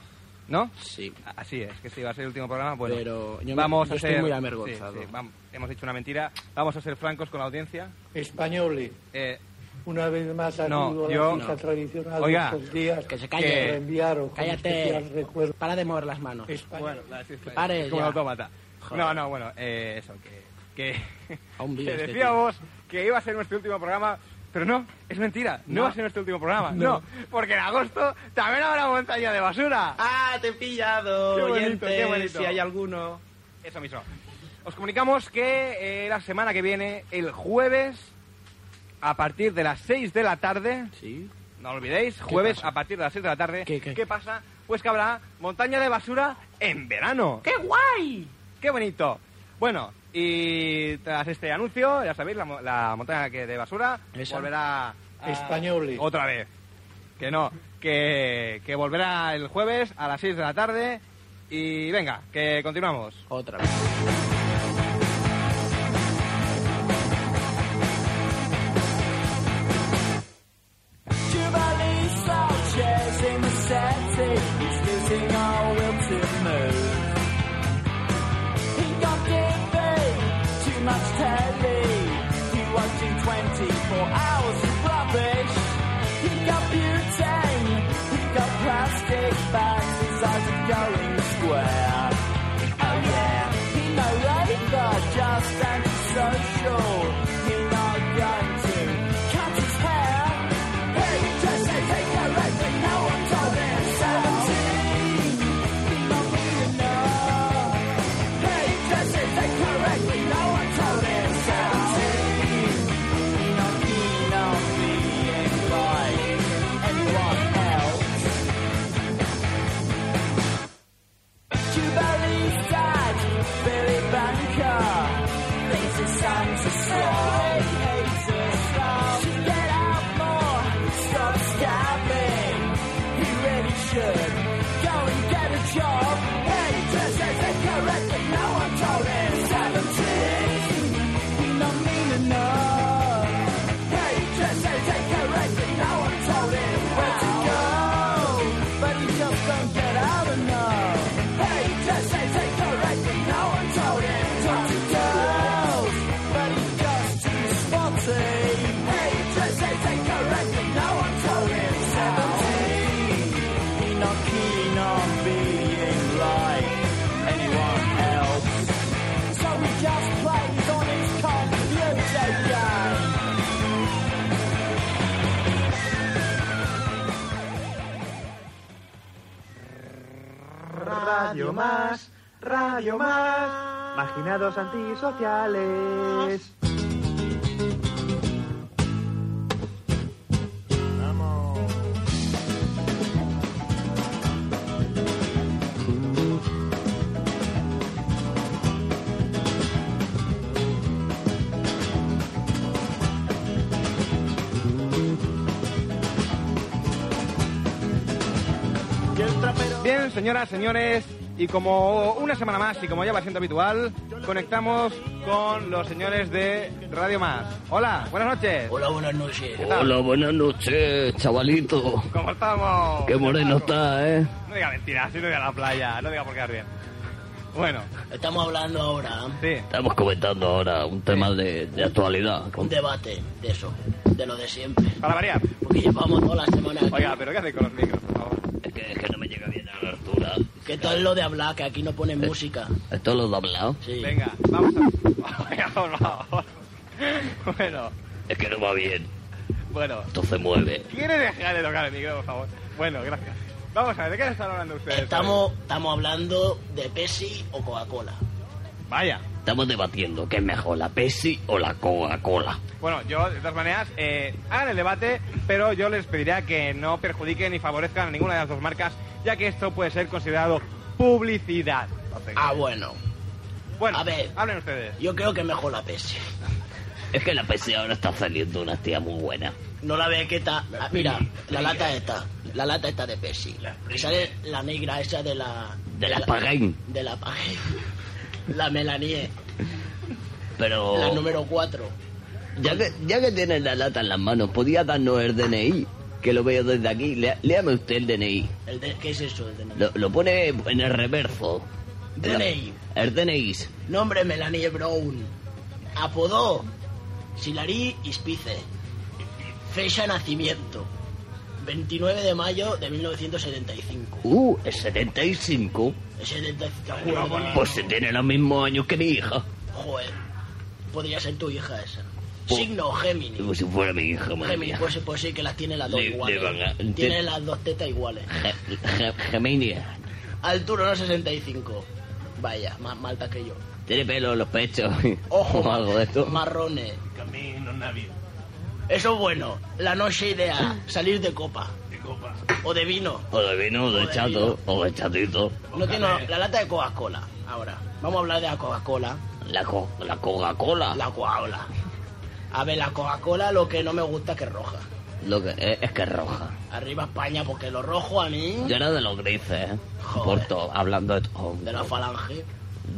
¿No? Sí. Así es, que este iba a ser el último programa. Bueno, Pero yo me- vamos yo a estoy ser. muy avergonzado. sí, sí, vam- hemos dicho una mentira. Vamos a ser francos con la audiencia. Españoles. Eh, Una vez más No, acudo a yo- la no. tradicional Oiga, de estos días que se para calle. enviaros Cállate. Para de mover las manos. Español. Pare como ya. el autómata. Joder. No, no, bueno, eh, eso, que. Que que este decíamos que iba a ser nuestro último programa. Pero no, es mentira, no, No. va a ser nuestro último programa, No. no. porque en agosto también habrá montaña de basura. ¡Ah, te he pillado! Qué bonito, oyentes, qué bonito. Si hay alguno. Eso mismo. Os comunicamos que eh, la semana que viene, el jueves, a partir de las 6 de la tarde, Sí. no olvidéis, jueves a partir de las 6 de la tarde, ¿Qué, qué? pasa? Pues que habrá montaña de basura en verano. ¡Qué guay! ¡Qué bonito! Bueno, y tras este anuncio, ya sabéis, la, mo- la montaña que de basura Esa. volverá a- otra vez. Que no, que, que volverá el jueves a las 6 de la tarde. Y venga, que continuamos. Otra vez. Radio más, radio más, marginados antisociales. Bien, señoras, señores, y como una semana más y como ya va siendo habitual, conectamos con los señores de Radio Más. Hola, buenas noches. Hola, buenas noches. Hola, buenas noches, chavalito. ¿Cómo estamos? Qué moreno está, ¿eh? No diga mentiras, si no diga la playa, no diga por quedar bien. Bueno, Estamos hablando ahora, sí. Estamos comentando ahora un tema de, de actualidad. un debate de eso, de lo de siempre. Para variar. Porque llevamos toda la semana aquí. Oiga, pero ¿qué hacéis con los micros, por favor? Es que, es que no me llega bien a la altura. ¿Qué tal lo de hablar? Que aquí no ponen Eh. música. ¿Esto lo he hablado? Sí. Venga, vamos a... Venga, por favor. Bueno, Es que no va bien. bueno. Esto se mueve. ¿Quiere dejar de tocar el micro, por favor? Bueno, gracias. Vamos a ver, ¿de qué están hablando ustedes? Estamos, estamos hablando de Pepsi o Coca-Cola. Vaya. Estamos debatiendo qué es mejor, la Pepsi o la Coca-Cola. Bueno, yo, de todas maneras, eh, hagan el debate, pero yo les pediría que no perjudiquen ni favorezcan a ninguna de las dos marcas, ya que esto puede ser considerado publicidad. Ah, bueno. Bueno, A ver. hablen ustedes. Yo creo que mejor la Pepsi. Es que la Pepsi ahora está saliendo una tía muy buena. No la ve que está... ah, mira, la lata esta. La lata esta de Pepsi. Y sale la negra esa de la... De la Pagain. De la Pagain. La Melanie. Pero... La número 4. Ya que, ya que tienes la lata en las manos, ¿podía darnos el DNI? Que lo veo desde aquí. Lea- léame usted el DNI. El de- ¿Qué es eso? El DNI? Lo, lo pone en el reverso. La- DNI. El DNI. Nombre Melanie Brown. Apodo Silari Ispice. Fecha nacimiento 29 de mayo de 1975. Uh, es 75. El 70, ¿te acuerdas? Pues se tiene los mismos años que mi hija. Joder, podría ser tu hija esa. Pues- Signo Géminis. Como si fuera mi hija, madre Géminis, mía. pues, pues sí que las tiene las dos Le- iguales. le Tiene te- las dos tetas iguales. Gemini. Altura no 65. Vaya, más malta que yo. Tiene pelo en los pechos. Ojo, o algo de esto. marrones. Camino navío. Eso es bueno. La noche ideal. Salir de copa. De copa. O de vino. O de vino, o de O de chato, vino. o de chatito. No tiene la lata de Coca-Cola. Ahora, vamos a hablar de la Coca-Cola. La, co- la Coca-Cola. La Coca-Cola. A ver, la Coca-Cola lo que no me gusta es que es roja. Lo que es, es que es roja. Arriba España, porque lo rojo a mí, Yo era de los grises, ¿eh? Joder. Por todo, hablando de todo. de la falange.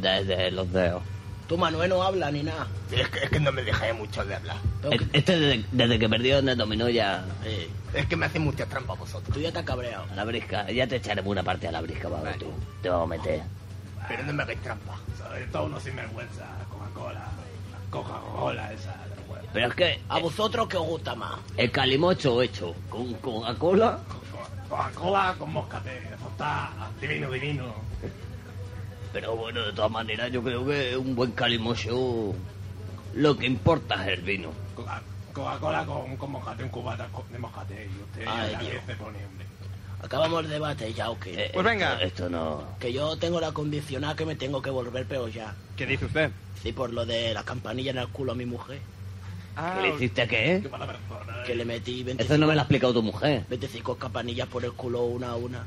De, de los dedos. Tú, Manuel, no habla ni nada. Es que, es que no me dejáis mucho de hablar. Es- Este desde, desde que perdió el dominó ya... Eh, Es que me hacen mucha trampa vosotros. tú ya te has cabreado. A la brisca, ya te echaremos una parte a la brisca, vago, tú. Te vamos a meter. Pero no me hagáis trampa. Sobre todo unos sinvergüenza. Coca-Cola. Coca-Cola esa. huevo. Pero es que ¿A vosotros qué os gusta más? el calimocho hecho con Coca-Cola... Coca-Cola con moscate. Eso está divino, divino. Pero bueno, de todas maneras, yo creo que un buen calimocho... Lo que importa es el vino. Coca- Coca-Cola con, con moscate, un cubata de moscate. Y usted Ay, ya Dios. pone, hombre. Acabamos el debate ya, ¿o qué? Eh, Pues venga. Esto, esto no... Que yo tengo la condicional que me tengo que volver pero ya. ¿Qué dice usted? Sí, por lo de la campanilla en el culo a mi mujer. Ah, ¿Qué le hiciste qué? Qué mala persona. Que le metí 25, Eso no me lo ha explicado tu mujer. 25 campanillas por el culo una a una.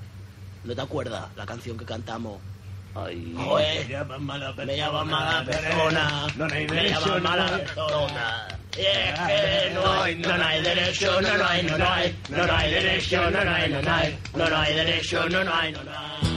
¿No te acuerdas la canción que cantamos? Ay... Joder, Me llaman mala persona. me llaman mala persona, No hay me derecho, llaman mala hay- persona. Y es que no hay, no, hay derecho, no, no hay, no, no hay, no, no hay derecho, no, no hay, no, no hay, no, hay derecho, no, no hay, no, no hay.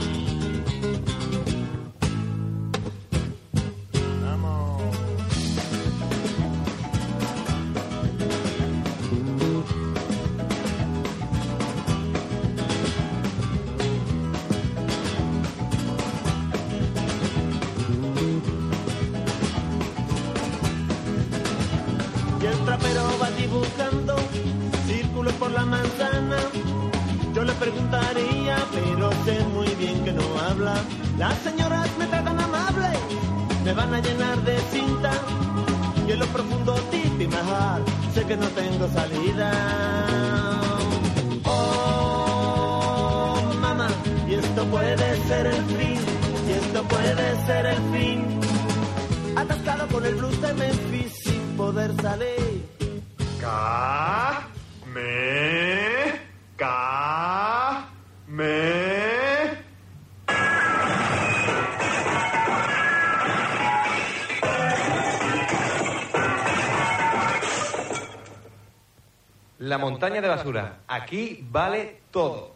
Montaña de basura. Aquí vale todo.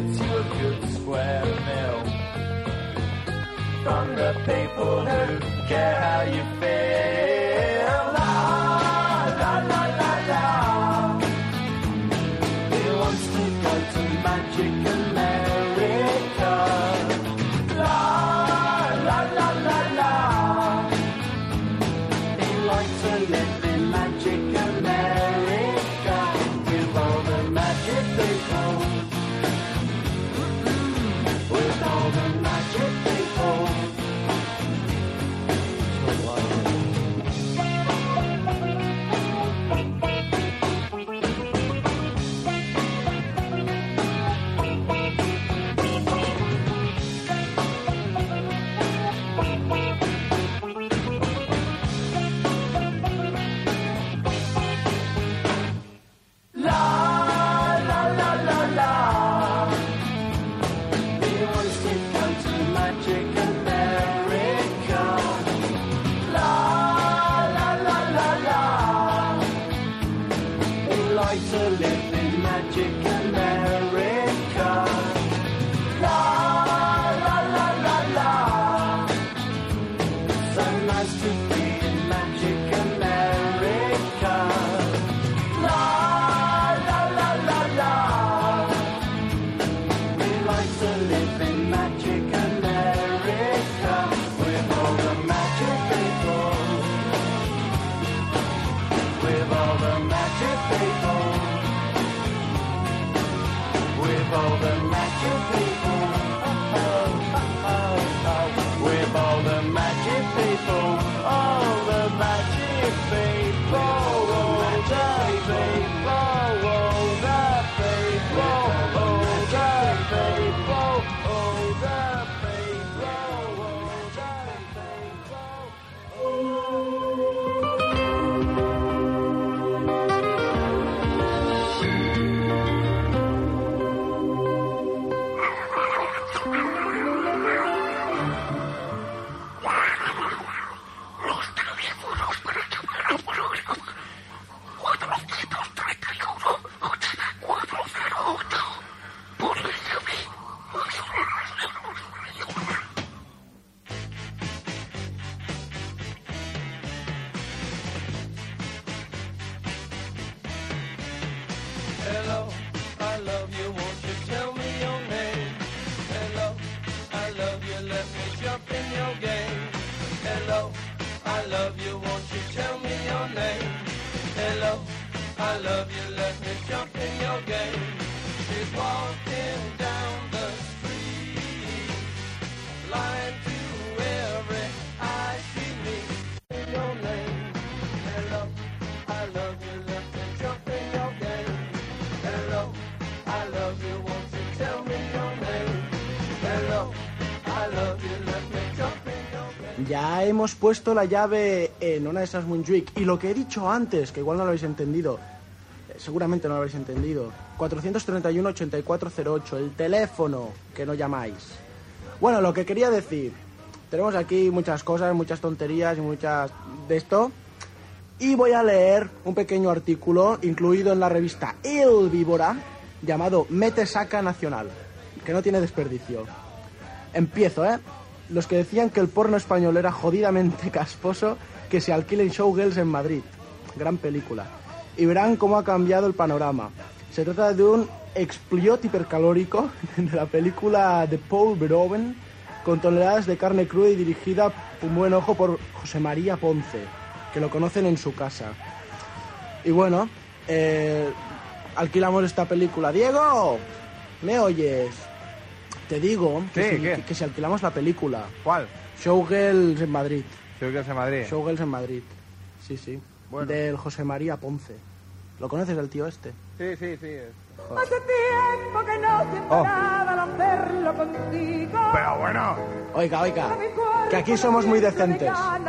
Gets you a good square meal. From the people who care how you feel. Ya hemos puesto la llave en una de esas Moonjuic. Y lo que he dicho antes, que igual no lo habéis entendido, eh, seguramente no lo habréis entendido. 431-8408, el teléfono que no llamáis. Bueno, lo que quería decir, tenemos aquí muchas cosas, muchas tonterías y muchas de esto. Y voy a leer un pequeño artículo incluido en la revista El Víbora llamado Mete Saca Nacional, que no tiene desperdicio. Empiezo, ¿eh? Los que decían que el porno español era jodidamente casposo, que se alquilen showgirls en Madrid. Gran película. Y verán cómo ha cambiado el panorama. Se trata de un explot hipercalórico de la película de Paul Verhoeven con toneladas de carne cruda y dirigida un buen ojo por José María Ponce, que lo conocen en su casa. Y bueno, eh, alquilamos esta película. Diego, ¿me oyes? Te digo que, Sí, si, ¿qué? que- que si alquilamos la película. ¿Cuál? Showgirls en Madrid. Showgirls en Madrid. Showgirls en Madrid. Sí, sí. Del José María Ponce. ¿Lo conoces el tío este? Sí, sí, sí. Hace tiempo que no siento Oh. nada al hacerlo contigo. Pero bueno. Oiga, oiga. Que aquí somos muy se decentes. al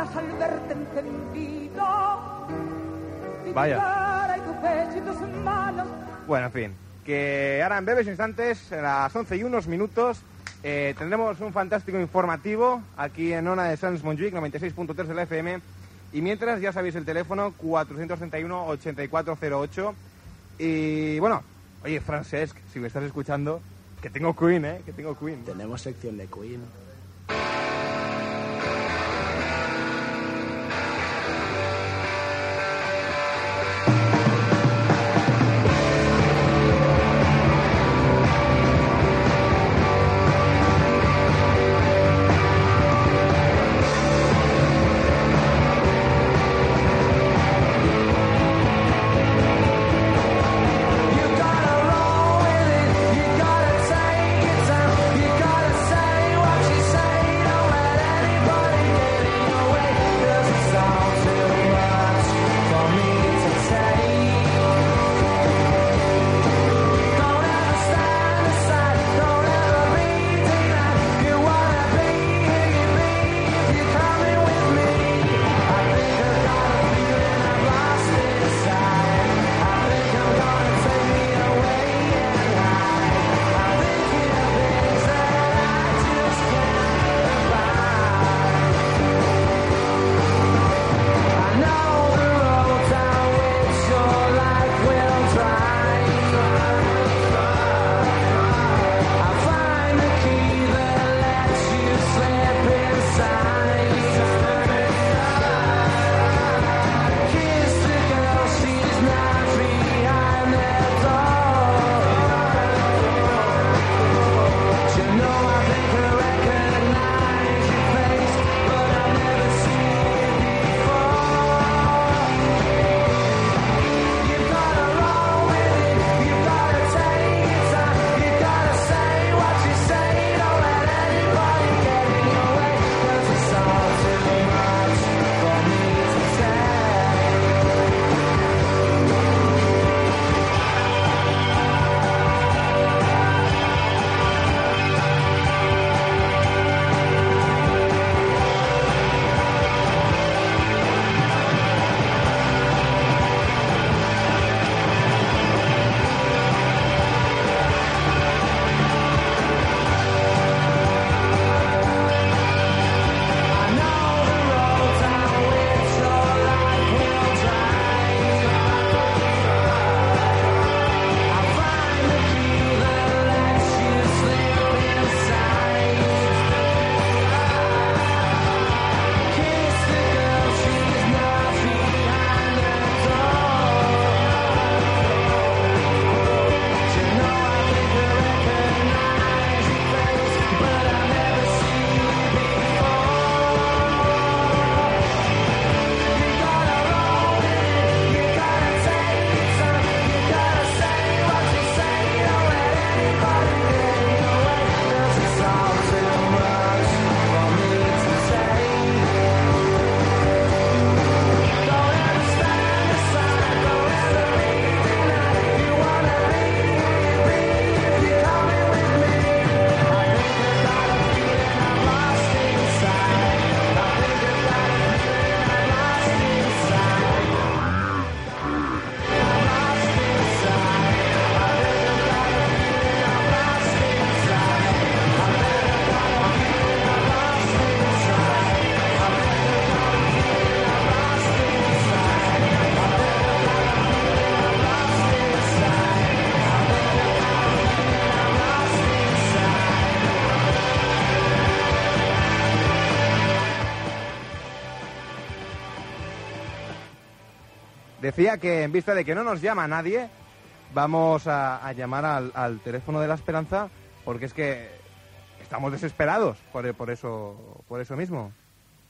Vaya. Bueno, en fin. Que ahora en breves instantes, a las 11 y unos minutos, eh, tendremos un fantástico informativo aquí en Ona de Sans Montjuic, 96.3 de la FM. Y mientras, ya sabéis el teléfono 431-8408 Y bueno, oye, Francesc, si me estás escuchando, que tengo Queen, ¿eh? Que tengo Queen. Tenemos sección de Queen. Decía que en vista de que no nos llama nadie, vamos a, a llamar al, teléfono de la esperanza porque es que estamos desesperados por, por eso por eso mismo.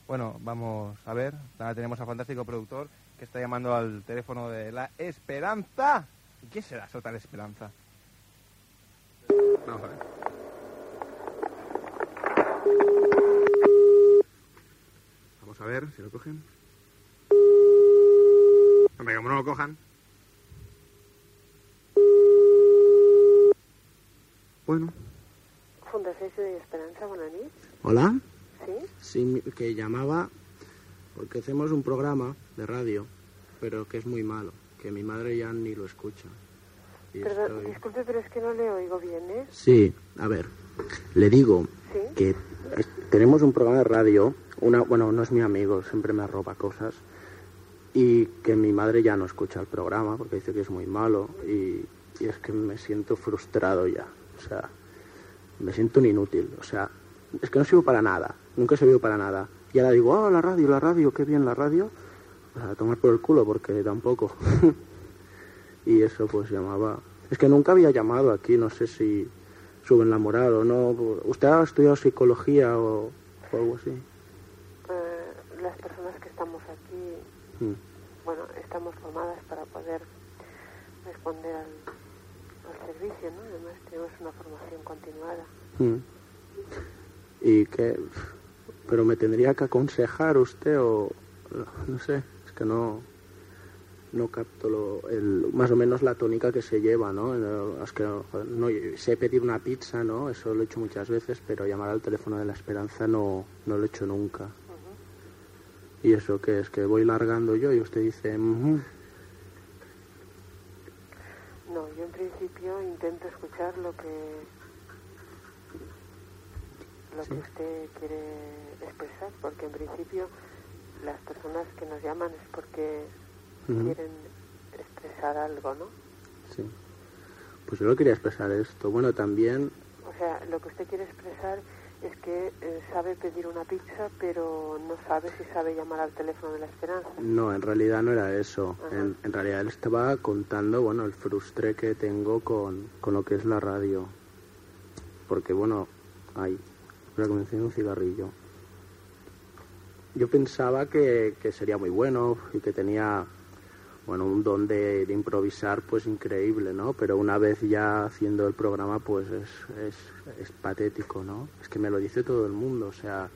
Bueno, vamos a ver. Ahora tenemos al fantástico productor que está llamando al teléfono de la esperanza. ¿Y quién será esa tal esperanza? Vamos a ver. Vamos a ver si lo cogen. Hombre, como no lo cojan. Bueno. Fundació Ciutat i Esperança, bona nit. Hola, Sí? sí, que llamaba porque hacemos un programa de radio, pero que es muy malo, que mi madre ya ni lo escucha. Y Perdón, estoy- disculpe, pero es que no le oigo bien, ¿eh? Sí, a ver, le digo Sí. que tenemos un programa de radio, una, bueno, no es mi amigo, siempre me roba cosas, y que mi madre ya no escucha el programa porque dice que es muy malo y, y es que me siento frustrado ya. O sea, me siento un inútil. O sea, es que no sirvo para nada. Nunca he servido para nada. Y ahora digo, oh, la radio, la radio, qué bien la radio. A tomar por el culo porque tampoco. y eso pues llamaba... Es que nunca había llamado aquí, no sé si suben la moral o no. ¿Usted ha estudiado psicología o algo así? Eh, las personas que estamos aquí, Mm. bueno, estamos formadas para poder responder al, al servicio, ¿no? Además tenemos una formación continuada. Mm. Y que... Pero me tendría que aconsejar usted o... No sé, es que no... No capto lo, el, más o menos la tónica que se lleva, ¿no? Eh, Es que joder, no, sé pedir una pizza, ¿no? Eso lo he hecho muchas veces, pero llamar al teléfono de la esperanza no, no lo he hecho nunca. ¿Y eso qué es? Que voy largando yo y usted dice... "Ujú". No, yo en principio intento escuchar lo que lo que usted quiere expresar, porque en principio las personas que nos llaman es porque quieren expresar algo, ¿no? Sí. Pues yo lo quería expresar esto. Bueno, también O sea, lo que usted quiere expresar es que eh, sabe pedir una pizza, pero no sabe si sabe llamar al teléfono de la esperanza. No, en realidad no era eso. En, en realidad él estaba contando, bueno, el frustre que tengo con, con lo que es la radio. Porque, bueno, ay, a comenzar un cigarrillo. Yo pensaba que, que sería muy bueno y que tenía, bueno, un don de, improvisar, pues increíble, ¿no? Pero una vez ya haciendo el programa, pues es, es, es patético, ¿no? Es que me lo dice todo el mundo, o sea,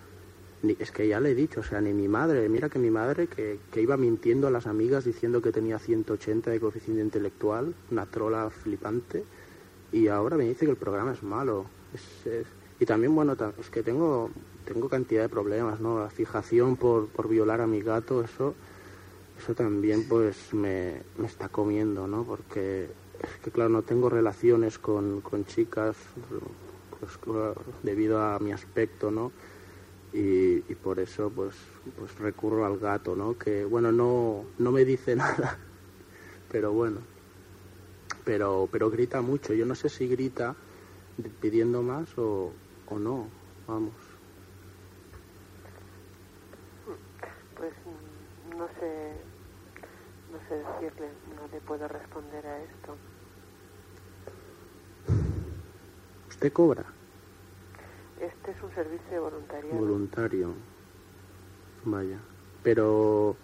ni- es que ya le he dicho, o sea, ni mi madre, mira que mi madre que, que iba mintiendo a las amigas diciendo que tenía 180 de coeficiente intelectual, una trola flipante, y ahora me dice que el programa es malo. Es- es- y también, bueno, es que tengo, tengo cantidad de problemas, ¿no? La fijación por, por violar a mi gato, eso, eso también pues me, me está comiendo, ¿no? Porque es que, claro, no tengo relaciones con, con chicas pues, debido a mi aspecto, ¿no? y, por eso pues pues recurro al gato no que bueno no no me dice nada pero bueno. Pero pero grita mucho. Yo no sé si grita pidiendo más o, o no vamos. Pues no sé, sé decirle, no le puedo responder a esto. usted cobra Este es un servicio de voluntariado. voluntario vaya pero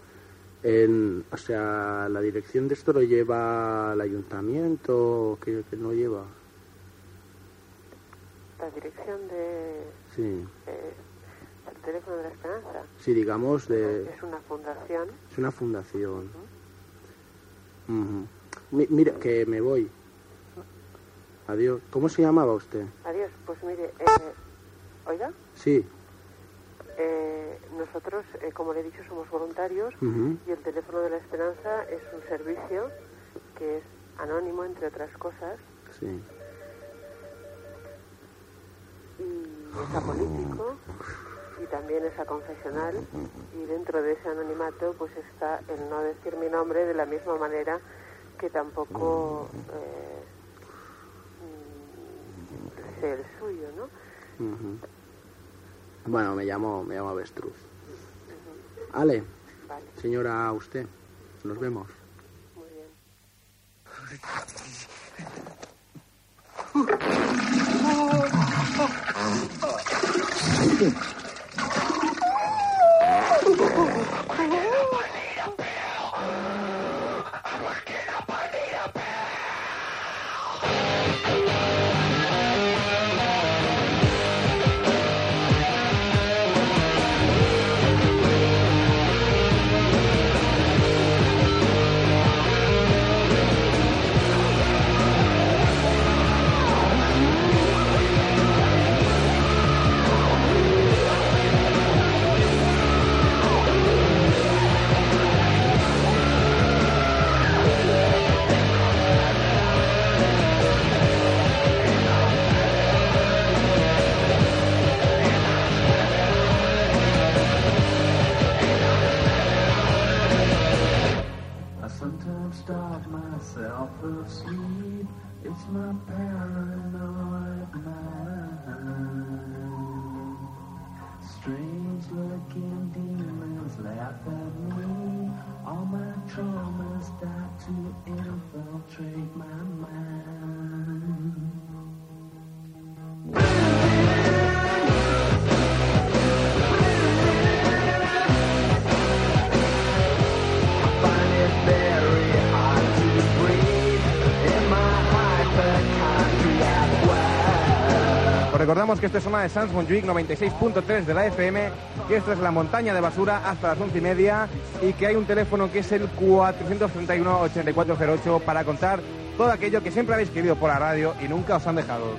en o sea la dirección de esto lo lleva el ayuntamiento que, que no lleva La dirección de sí eh, el teléfono de la esperanza sí digamos de es una fundación. Es una fundación. Mi- mira, que me voy. Adiós. ¿Cómo se llamaba usted? Adiós, pues mire, eh, oiga, Sí. eh, nosotros, eh, como le he dicho, somos voluntarios y el teléfono de la esperanza es un servicio que es anónimo, entre otras cosas, Sí. y es apolítico y también es aconfesional y dentro de ese anonimato pues está el no decir mi nombre de la misma manera que tampoco eh, mm, sé el suyo, ¿no? Bueno, me llamo, me llamo Avestruz. Ale, Vale. señora, usted. Nos vemos. Muy bien. Oh, need a. I need a pill. I'm gonna. myself asleep. It's my paranoid mind. Strange looking demons laugh at me. All my traumas start to infiltrate my mind. Recordamos que esto es zona de Sans Montjuic 96.3 de la FM, que esto es la montaña de basura hasta las once y media y que hay un teléfono que es el 431-8408 para contar todo aquello que siempre habéis querido por la radio y nunca os han dejado.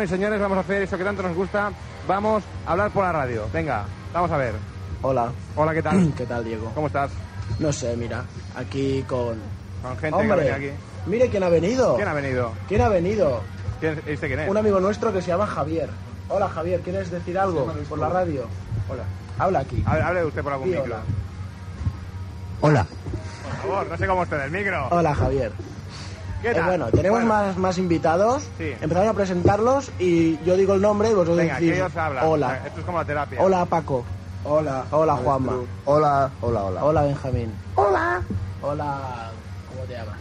Bueno y señores, vamos a hacer eso que tanto nos gusta. Vamos a hablar por la radio. Venga, vamos a ver. Hola. Hola, ¿qué tal? ¿Qué tal, Diego? ¿Cómo estás? No sé, mira, aquí con... Con gente Hombre, que viene aquí. mire quién ha venido. ¿Quién ha venido? ¿Quién ha venido? ¿Quién, ¿Este quién es? Un amigo nuestro que se llama Javier. Hola, Javier, ¿quieres decir algo por la radio? Hola. Habla aquí. Hable, hable usted por algún micro. hola. Hola. Por favor, no sé cómo usted del micro. Hola, Javier. ¿Qué Eh, bueno, tenemos más, más invitados. Sí. Empezamos a presentarlos y yo digo el nombre y vosotros Venga, decís que ellos hablan. hola. Esto es como la terapia. Hola Paco. Hola. Hola Juanma. Hola, hola, hola. Hola Benjamín. Hola. Hola. ¿Cómo te llamas?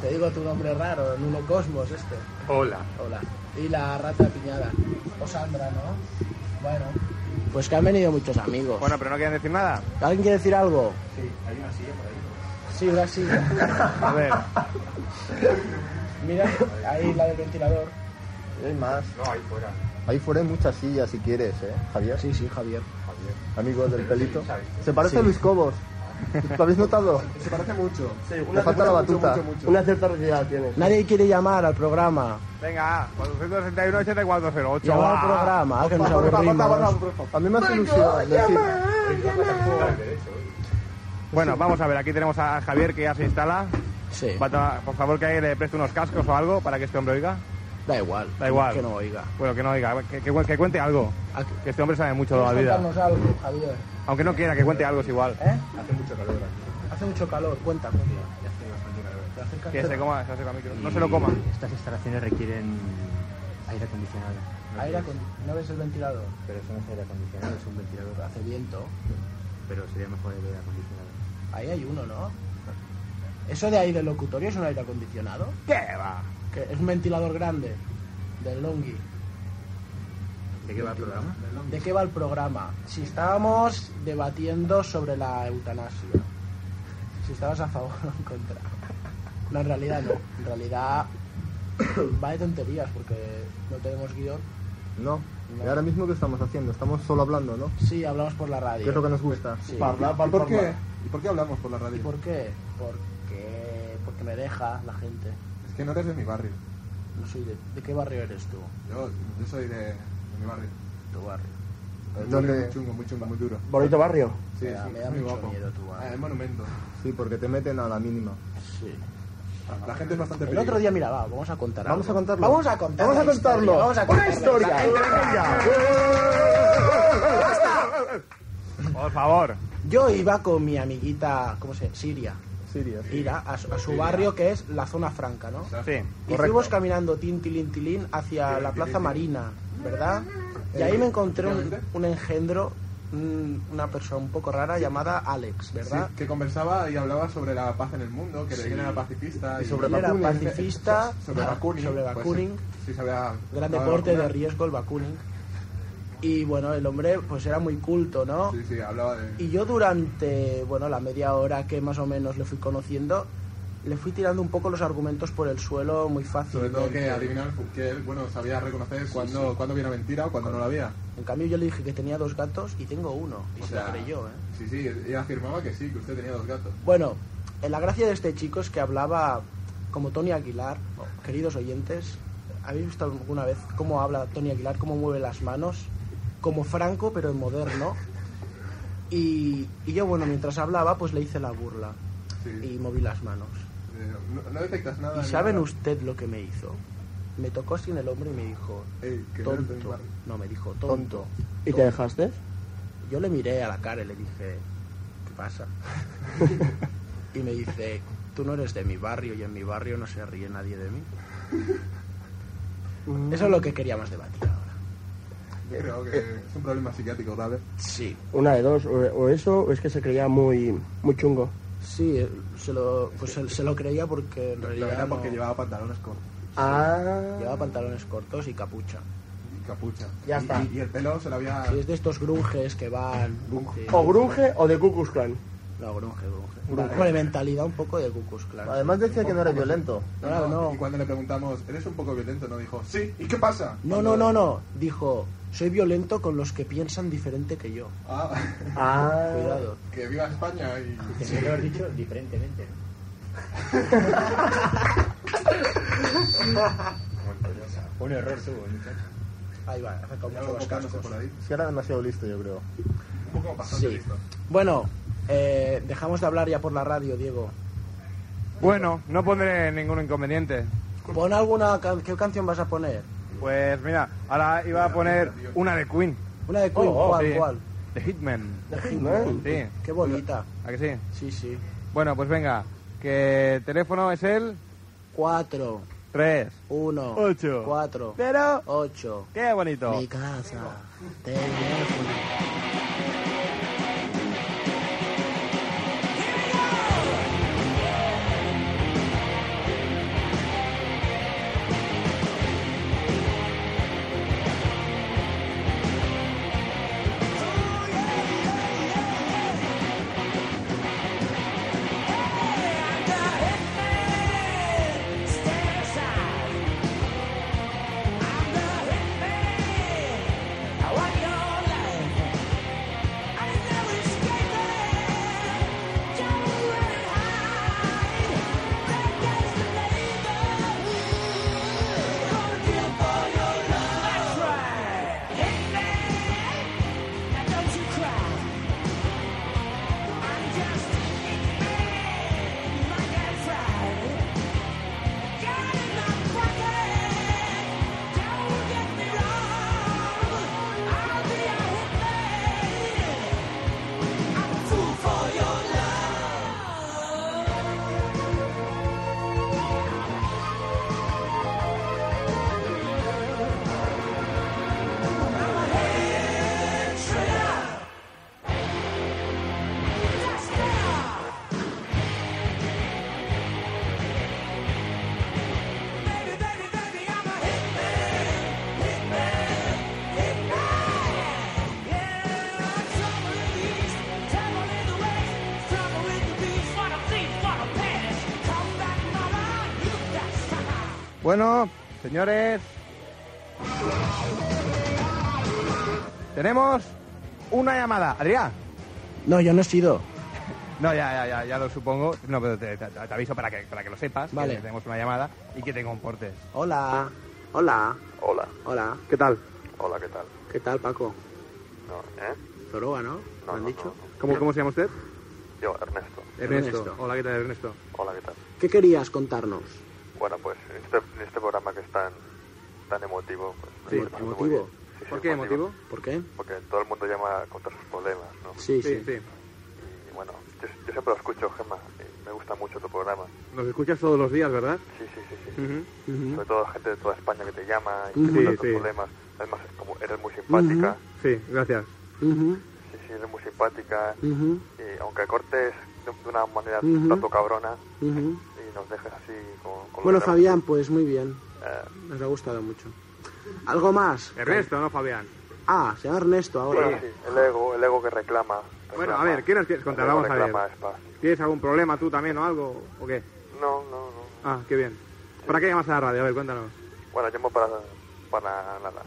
Te digo tu nombre raro, Nuno Cosmos este. Hola. Hola. Y la rata piñada. O Sandra, ¿no? Bueno. Pues que han venido muchos amigos. Bueno, pero no quieren decir nada. ¿Alguien quiere decir algo? Sí, hay una silla por ahí. Sí, una silla. A ver. Mira, ahí la del ventilador. Hay más. No, ahí fuera. Ahí fuera hay muchas sillas si quieres, ¿eh? Javier. Sí, sí, Javier. Amigo del pelito. Se parece a Luis Cobos. ¿Lo habéis notado? Se parece mucho. Sí, Le falta la batuta. Una cierta realidad tiene. Nadie quiere llamar al programa. Venga, 461 8408. Llamar al va. programa, que nos aburrimos. A mí me hace ilusión decir... Bueno, vamos a ver, aquí tenemos a Javier que ya se instala. Sí. Va- Por favor, que le preste unos cascos o algo para que este hombre oiga. Da igual. Da igual. Que no oiga. Bueno, que no oiga, que, que- que cuente algo. Que este hombre sabe mucho de la ¿Quieres vida. algo, Javier? Aunque no quiera, que cuente algo es igual. ¿Eh? Hace mucho calor aquí. Hace mucho calor, cuenta, Que se coma, se acerca al micro. No se lo coma. Estas instalaciones requieren aire acondicionado. Aire acon- ¿No ves el ventilador? Pero eso no es aire acondicionado, es un ventilador. Hace viento. Pero sería mejor el aire acondicionado. Ahí hay uno, ¿no? ¿Eso de ahí del locutorio es un aire acondicionado? ¿Qué va? Que es un ventilador grande. Del Longi. ¿De qué va el programa? ¿De qué va el programa? Si estábamos debatiendo sobre la eutanasia. Si estabas a favor o en contra. No, en realidad no. En realidad va de tonterías porque no tenemos guion. No. ¿Y ahora mismo qué estamos haciendo? Estamos solo hablando, ¿no? Sí, hablamos por la radio. ¿Qué es lo que nos gusta? Sí. Parla, ¿Y por qué? ¿Y por qué hablamos por la ¿Y radio? por qué? Porque, porque me deja la gente. Es que no eres de mi barrio. No soy de, ¿De qué barrio eres tú? Yo, yo soy de, de mi barrio. Tu barrio. ¿Dónde? Muy chungo, muy chungo, muy duro. ¿Bonito barrio? Sí, Me da- sí, me da mucho guapo. miedo tu barrio. Ah, el monumento. Sí, porque te meten a la mínima. Sí. La gente es bastante El otro día, mira, va, vamos a contar Vamos a contarlo. Vamos a contar Vamos a contarlo. Vamos a contar Una historia. Por favor. Yo iba con mi amiguita, ¿cómo se llama? Siria. Siria. Ira, a, su- a su barrio que es la zona franca, ¿no? Sí. Y fuimos caminando tintilín tilín hacia la plaza marina, ¿verdad? Y ahí me encontré un, un engendro, un- una persona un poco rara llamada Alex, ¿verdad? Sí, que conversaba y hablaba sobre la paz en el mundo, que Sí. era pacifista. Y sobre Él era pacifista, Sobre Bakunin. sobre pues, Bakunin. sí, sabía... Gran deporte de riesgo, el Bakunin. Y bueno, el hombre pues era muy culto, ¿no? Sí, sí, hablaba de... Y yo durante, bueno, la media hora que más o menos le fui conociendo, le fui tirando un poco los argumentos por el suelo muy fácil. Sobre todo que adivinar que él, bueno, sabía reconocer cuándo, cuándo había una mentira o cuándo no la había. En cambio yo le dije que tenía dos gatos y tengo uno. Y O se sea, la creyó, ¿eh? Sí, sí, ella afirmaba que sí, que usted tenía dos gatos. Bueno, la gracia de este chico es que hablaba como Tony Aguilar. Queridos oyentes, ¿habéis visto alguna vez cómo habla Tony Aguilar, cómo mueve las manos? Como Franco, pero en moderno. Y, y yo, bueno, mientras hablaba, pues le hice la burla. Sí. Y moví las manos. Eh, no, no detectas nada. ¿Y saben nada. usted lo que me hizo? Me tocó así en el hombro y me dijo, Ey, tonto. No, me dijo, tonto. ¿Y te dejaste? Yo le miré a la cara y le dije, ¿qué pasa? y me dice, tú no eres de mi barrio y en mi barrio no se ríe nadie de mí. Eso es lo que queríamos debatir ahora. Yo creo que es un problema psiquiátrico grave. Sí, Una de dos, o, o eso o es que se creía muy, muy chungo. Sí, eh, se lo, pues se, se lo creía porque en La realidad verdad, no- porque llevaba pantalones cortos Ah, llevaba pantalones cortos y capucha. y capucha. Ya Y- está. Y, y el pelo se lo había... Sí, es de estos grunges que van... sí. o grunge o de Ku Klan. No, grunge, grunge. Grunge. Con mentalidad un poco de Cucus, claro. Además decía que no era violento. Claro, no. Y cuando le preguntamos, ¿eres un poco violento? No dijo, sí, ¿y qué pasa? No, no, no, no. Dijo, soy violento con los que piensan diferente que yo. Ah, Ah, Cuidado. que viva España y... Que haber dicho diferentemente. Un error tuvo, el muchacho. Ahí va, acerca Ya mucho lo los cascos. por ahí. Es que era demasiado listo, yo creo. Un poco bastante Sí. listo. Bueno, eh, dejamos de hablar ya por la radio, Diego. Bueno, no pondré ningún inconveniente. Pon alguna... can- ¿Qué canción vas a poner? Pues mira, ahora iba a poner una de Queen. Una de Queen, Oh, oh, ¿cuál, sí. cuál? The Hitman. The Hitman. Sí. Qué bonita. ¿A que sí? Sí, sí. Bueno, pues venga, que el teléfono es el 4, 3, 1, Ocho. 4, Cero. 8. ¡Qué bonito! Mi casa. Teléfono. Bueno, señores. Tenemos una llamada. Adrián. No, yo no he sido. No, ya, ya, ya, ya lo supongo. No, pero te, te- te aviso para que, para que lo sepas. Vale. Que tenemos una llamada y que te comportes. Hola. Hola. Hola. Hola. ¿Qué tal? Hola, ¿qué tal? ¿Qué tal, Paco? No, ¿eh? Zoroa, ¿no? No, ¿Me han no, dicho? ¿Cómo, ¿Cómo se llama usted? Yo, Ernesto. Ernesto. Ernesto. Hola, ¿qué tal, Ernesto? Hola, ¿qué tal? ¿Qué querías contarnos? Bueno, pues en este, en este programa que es tan, tan emotivo, pues... me Sí, ¿Emotivo? bien. Sí, sí, ¿Por qué emotivo? ¿Por qué? Porque todo el mundo llama a contar sus problemas, ¿no? Sí, sí. Y bueno, yo, yo siempre lo escucho, Gemma, y me gusta mucho tu programa. Nos escuchas todos los días, ¿verdad? Sí, sí, sí, sí. Ujú. Sobre todo gente de toda España que te llama y Ujú. te cuenta Sí, tus sí. problemas. Además, es como eres muy simpática. Sí, gracias. Sí, sí, eres muy simpática. Y aunque cortes de, de una manera tanto cabrona. Y nos dejes así con... con Bueno, Fabián, pues muy bien. Eh, Nos ha gustado mucho. ¿Algo más? Ernesto, no demás. Ah, se llama Ernesto ahora. Bueno, sí, el ego, el ego que reclama. Bueno, a ver, ¿qué nos quieres contar? Vamos a ver. ¿Tienes algún problema tú también o algo? ¿O qué? No, no, no. Ah, qué bien. ¿Para qué llamas a la radio? A ver, cuéntanos. Bueno, llamo para, para nada.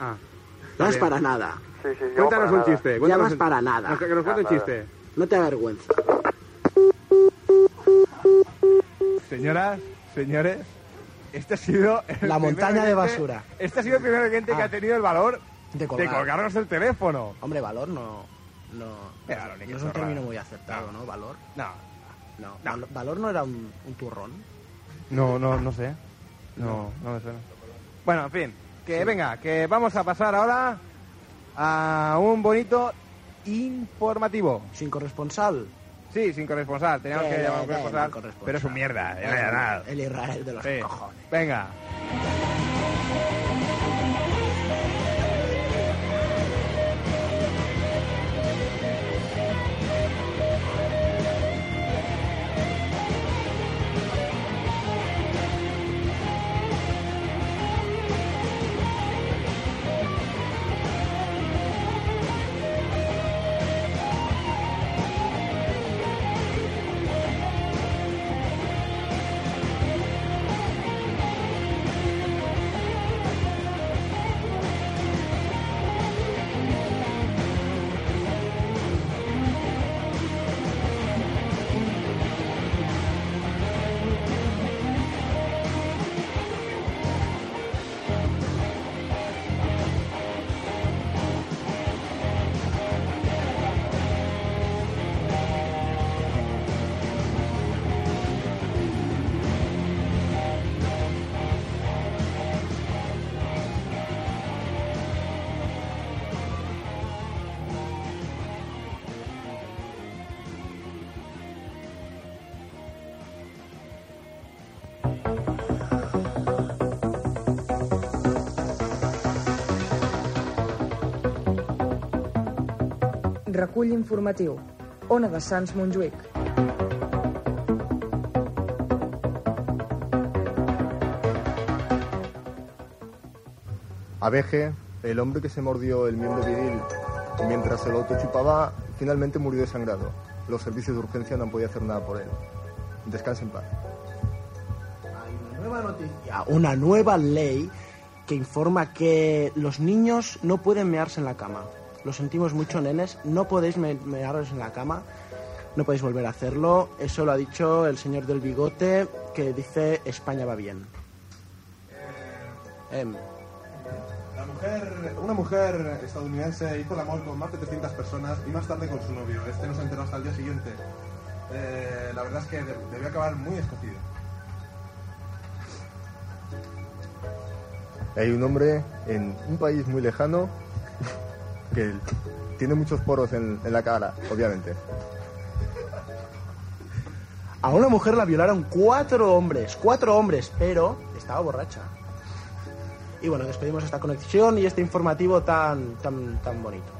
Ah. No es para nada. Sí, sí, Cuéntanos para un nada. chiste. cuéntanos Llamas un- para nada. Nos- Que nos cuente un chiste. No te avergüenza. Señoras, señores, este ha sido... el La primer montaña de oyente- basura. Este ha sido el primer oyente que Ah. ha tenido el valor De de colgar. colgarnos el teléfono. Hombre, valor no. No, Claro, ni que no es un término muy acertado, ¿no? Valor. No. No. val- valor no era un, un turrón. No, no, no sé. No, no me suena. Bueno, en fin, que venga, que vamos a pasar ahora a un bonito informativo. Sin corresponsal. Sí, sin corresponsal. Teníamos Que- que llamar a un corresponsal, pero es un mierda. ya, nada. El Israel de los Sí. cojones. Venga. Recull informatiu. Ona de Sants Montjuïc. Abeje, el hombre que se mordió el miembro viril mientras se lo autochupaba, finalmente murió desangrado. Los servicios de urgencia no han podido hacer nada por él. Descanse en paz. Una nueva noticia, una nueva ley que informa que los niños no pueden mearse en la cama. Lo sentimos mucho, nenes, no podéis me- mearos en la cama, no podéis volver a hacerlo. Eso lo ha dicho el señor del bigote que dice España va bien. Em, La mujer, una mujer estadounidense hizo el amor con más de 300 personas y más tarde con su novio. Este no se enteró hasta el día siguiente. Eh, la verdad es que de- debió acabar muy escocido. Hay un hombre en un país muy lejano que tiene muchos poros en, la cara, obviamente. a una mujer la violaron cuatro hombres, cuatro hombres, pero estaba borracha. Y bueno, despedimos esta conexión y este informativo tan, tan, tan bonito.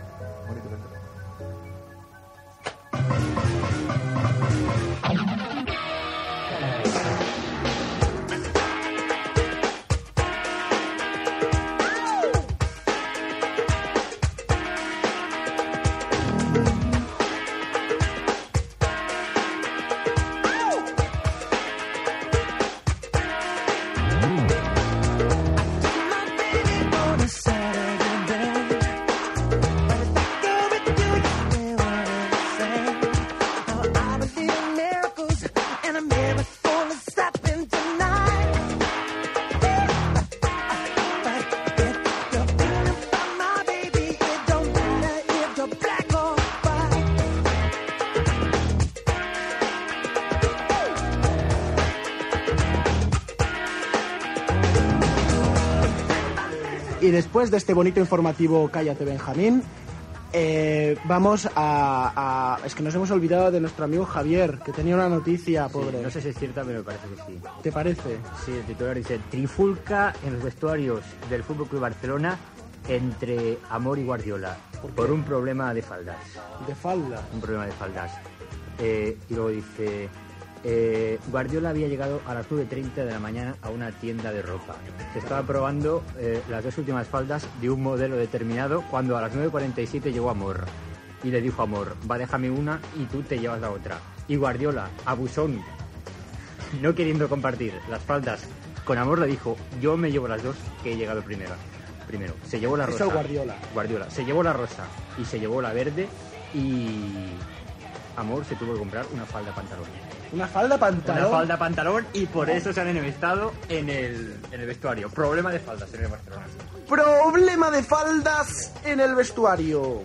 on después de este bonito informativo Cállate Benjamín, eh, vamos a, a- Es que nos hemos olvidado de nuestro amigo Javier, que tenía una noticia, pobre. no sé si es cierta, pero me parece que sí. ¿Te parece? Sí, el titular dice Trifulca en los vestuarios del Club Barcelona entre Amor y Guardiola por, un problema de faldas. De falda. Un problema de faldas. Eh, y luego dice eh, Guardiola había llegado a las 9.30 de la mañana a una tienda de ropa. Se estaba probando eh, las dos últimas faldas de un modelo determinado cuando a las 9.47 llegó Amor. Y le dijo Amor, va, déjame una y tú te llevas la otra. Y Guardiola, abusón, no queriendo compartir las faldas con Amor, le dijo, yo me llevo las dos que he llegado primero. Primero, se llevó la Eso rosa. Guardiola. Guardiola. Se llevó la rosa y se llevó la verde y Amor se tuvo que comprar una falda pantalón. Una falda pantalón. Una falda pantalón y por eso se han enemistado en el, en el vestuario. Problema de faldas en el Barcelona. Problema de faldas en el vestuario.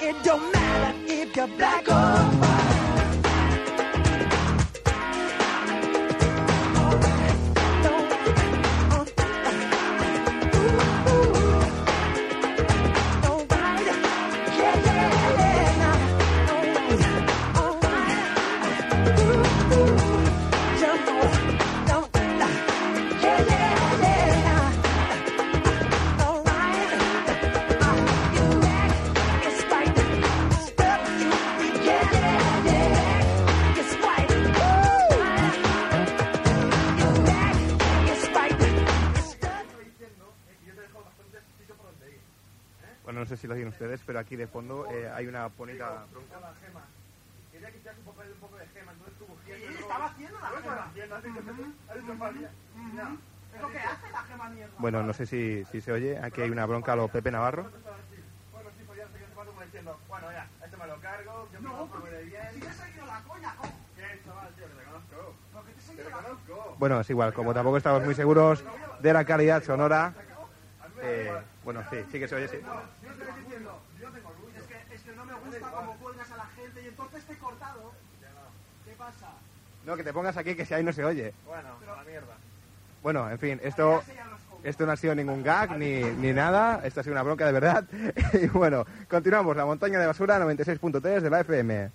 It don't matter if you're black or si lo oyen ustedes, pero aquí de fondo eh, hay una bonita bronca. Estaba haciendo la Es lo que hace la gema mierda. Bueno, no sé si, si se oye. Aquí hay una bronca a los Pepe Navarro. diciendo, bueno, ya, este me lo cargo, yo me lo conozco muy bien. Si te he seguido la coña, ¿cómo? ¿Qué, chaval, tío, que te conozco? Porque te he Que seguido te la conozco. Bueno, es igual, como tampoco estamos muy seguros de la calidad sonora. eh, bueno, sí, sí que se oye, sí. Yo te estoy diciendo, yo tengo. Es que, es que no me gusta cómo cuelgas a la gente y entonces te he cortado. ¿Qué pasa? No, que te pongas aquí que si ahí no se oye. Bueno, a la mierda. Bueno, en fin, esto, esto no ha sido ningún gag ni, ni nada, esto ha sido una bronca de verdad. Y bueno, continuamos, la montaña de basura 96.3 de la FM.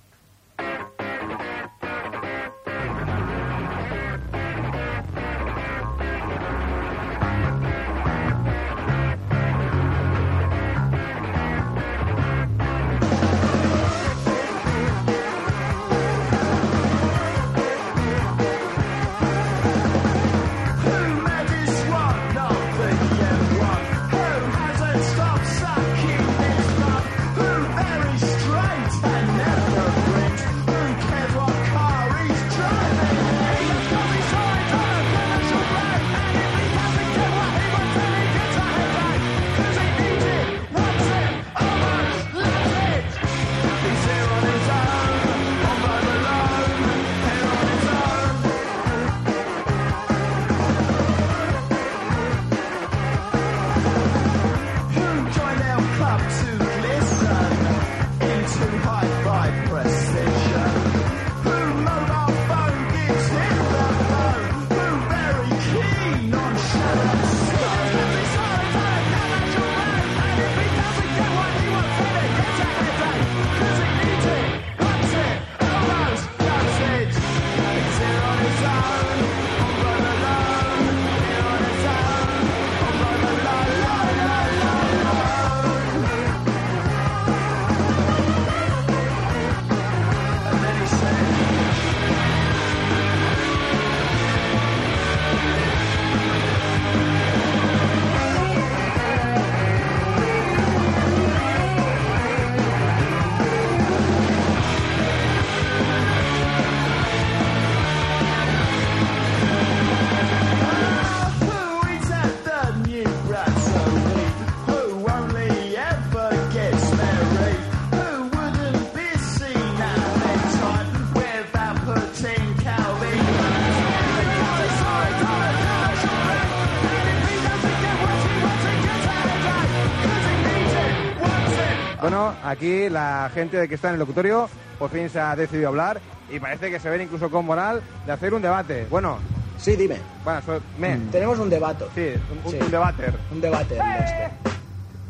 Aquí la gente que está en el locutorio por fin se ha decidido hablar y parece que se ven incluso con moral de hacer un debate. Bueno. Sí, dime. Bueno, so- me. Tenemos un debate. Sí, un, Sí. un debater. Un debate.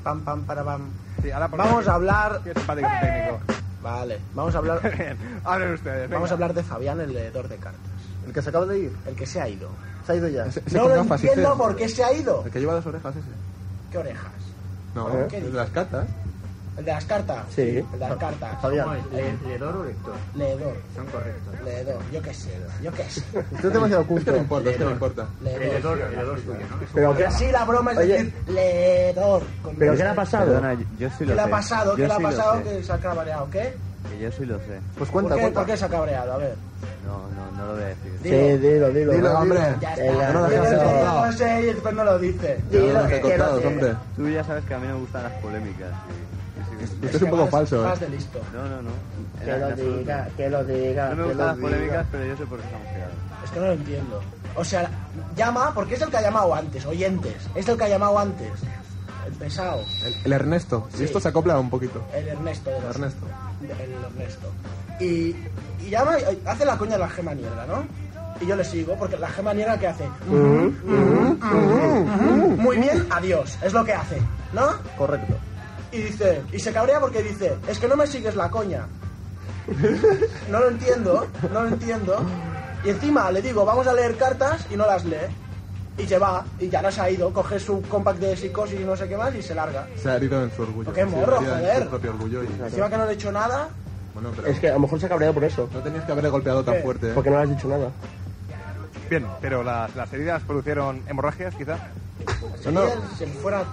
Pam, pam, para, pam. ahora por Vamos a hablar. Técnico. Vale, vamos a hablar. Hablen ustedes. Vamos a hablar de Fabián, el leedor de cartas. ¿El que se acaba de ir? El que se ha ido. Se ha ido ya. No lo entiendo por qué se ha ido. El que lleva las orejas ese. ¿Qué orejas? No, ¿Qué el de las cartas. ¿El de las cartas? Sí. El de las cartas. Fabián. ¿Leedor o lector? Leedor. Son correctos. Leedor. Yo qué sé. Yo qué sé. Usted es demasiado culto. Es que no importa, es que no importa. Leedor. El leedor, el leedor es tuyo, ¿no? Pero Que sí, la broma es Oye. decir leedor. ¿Pero qué le ha pasado? Perdona, yo sí ¿Qué lo le ha pasado? ¿Qué le ha pasado? Que se ha cabreado. ¿Qué? Que yo sí lo sé. Pues ¿Por cuenta, qué, cuenta. ¿Por qué se ha cabreado? A ver. No, no, no lo voy a decir. Sí, dilo, dilo. Dilo, hombre. Ya Eh, está. no no sé y después no lo dice. Dilo, lo que- que hombre. Tú ya sabes que a mí no me gustan las polémicas. Esto es un poco vas- falso, Vas ¿eh? de listo. No, no, no. Que lo absoluto. diga, que lo diga. No me gustan lo las polémicas, pero yo sé por qué estamos quedados. Es que no lo entiendo. O sea, llama porque es el que ha llamado antes, oyentes. Es el que ha llamado antes. El pesado. El, el Ernesto. Sí. Y esto se acopla un poquito. El Ernesto de los- Ernesto. El Ernesto. Y, y llama, y hace la coña de la gema niebla, ¿no? Y yo le sigo porque la gema niebla que hace. Muy bien, adiós. Es lo que hace, ¿no? Correcto. Y dice, y se cabrea porque dice, es que no me sigues la coña. No lo entiendo, no lo entiendo. Y encima le digo, vamos a leer cartas y no las lee. Y se va, y ya no se ha ido, coge su compact de psicosis y no sé qué más y se larga. Se ha herido en su orgullo. Qué Se ha morro, herido en joder. su propio orgullo. Y... Encima que no le he hecho nada, Bueno, pero Es que a lo mejor se ha cabreado por eso. no tenías que haberle golpeado tan ¿Qué? fuerte. ¿eh? Porque no le has dicho nada. Bien, pero las, las heridas produjeron hemorragias, quizá. si él se fuera...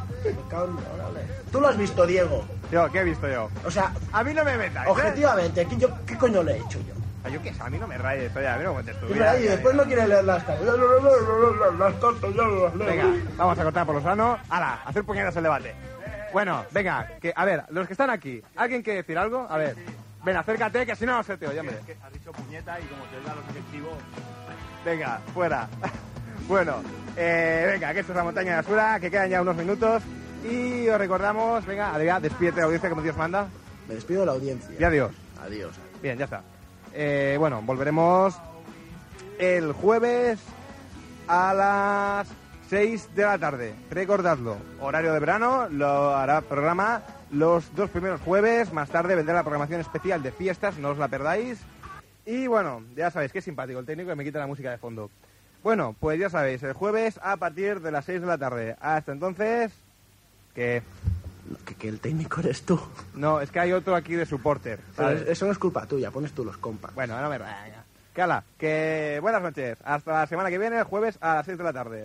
Tú lo has visto, Diego. Yo, ¿qué he visto yo? O sea, A mí no me metas. ¿eh? objetivamente, ¿qué, yo, ¿qué coño le he hecho yo? Ah, Yo qué sé, a mí no me rayes, oye, a mí no me tu Y, vida. y después no quiere leer las cartas. Las cartas ya no las leo. Venga, vamos a cortar por lo sano. ¡Hala! Hacer puñetas el debate. Bueno, venga, que, a ver, los que están aquí, ¿alguien quiere decir algo? A ver, ven, acércate, que si no, no se te oye, hombre. Es que has dicho puñeta y como te da los efectivos. Venga, fuera. bueno, eh, venga, que esto es la montaña de Asura, que quedan ya unos minutos. Y os recordamos, venga, Adrián, despídete de la audiencia como Dios manda. Me despido de la audiencia. Y adiós. Adiós. Bien, ya está. Eh, bueno, volveremos el jueves a las 6 de la tarde. Recordadlo, horario de verano, lo hará programa los dos primeros jueves. Más tarde vendrá la programación especial de fiestas, no os la perdáis. Y bueno, ya sabéis, qué simpático el técnico que me quita la música de fondo. Bueno, pues ya sabéis, el jueves a partir de las 6 de la tarde. Hasta entonces, que... Que, que el técnico eres tú. No, es que hay otro aquí de supporter. Eso no es culpa tuya, pones tú los compas. Bueno, no me venga. Que ala, que buenas noches. Hasta la semana que viene, el jueves a las 6 de la tarde.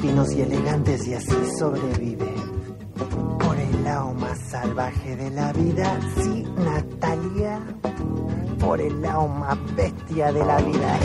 Finos y elegantes y así sobrevive. Por el lado más salvaje de la vida, sí, Natalia. Por el lado más bestia de la vida.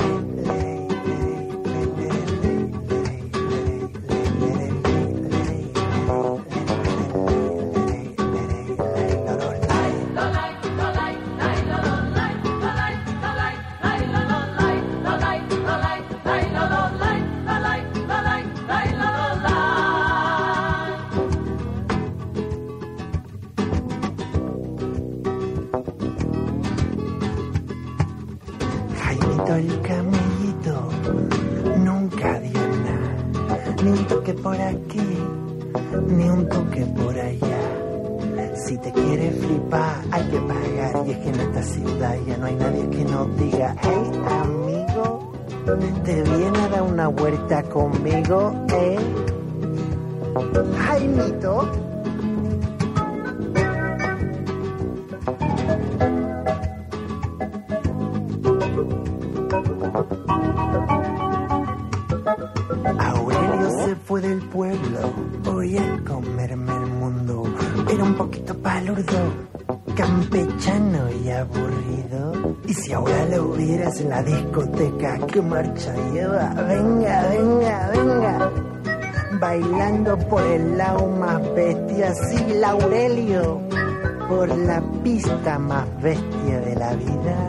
¿Qué marcha lleva? Venga, venga, venga. Bailando por el lado más bestia, sí, Laurelio. Por la pista más bestia de la vida.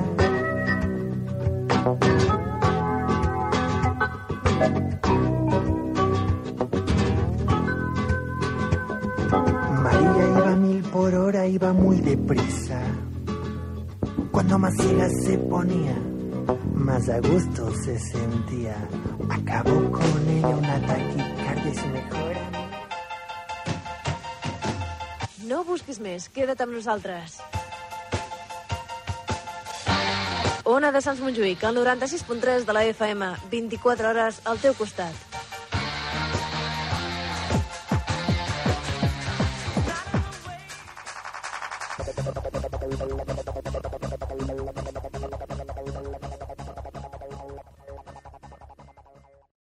Queda't amb nosaltres. Ona de Sants Montjuïc, el 96.3 de la FM, 24 hores al teu costat.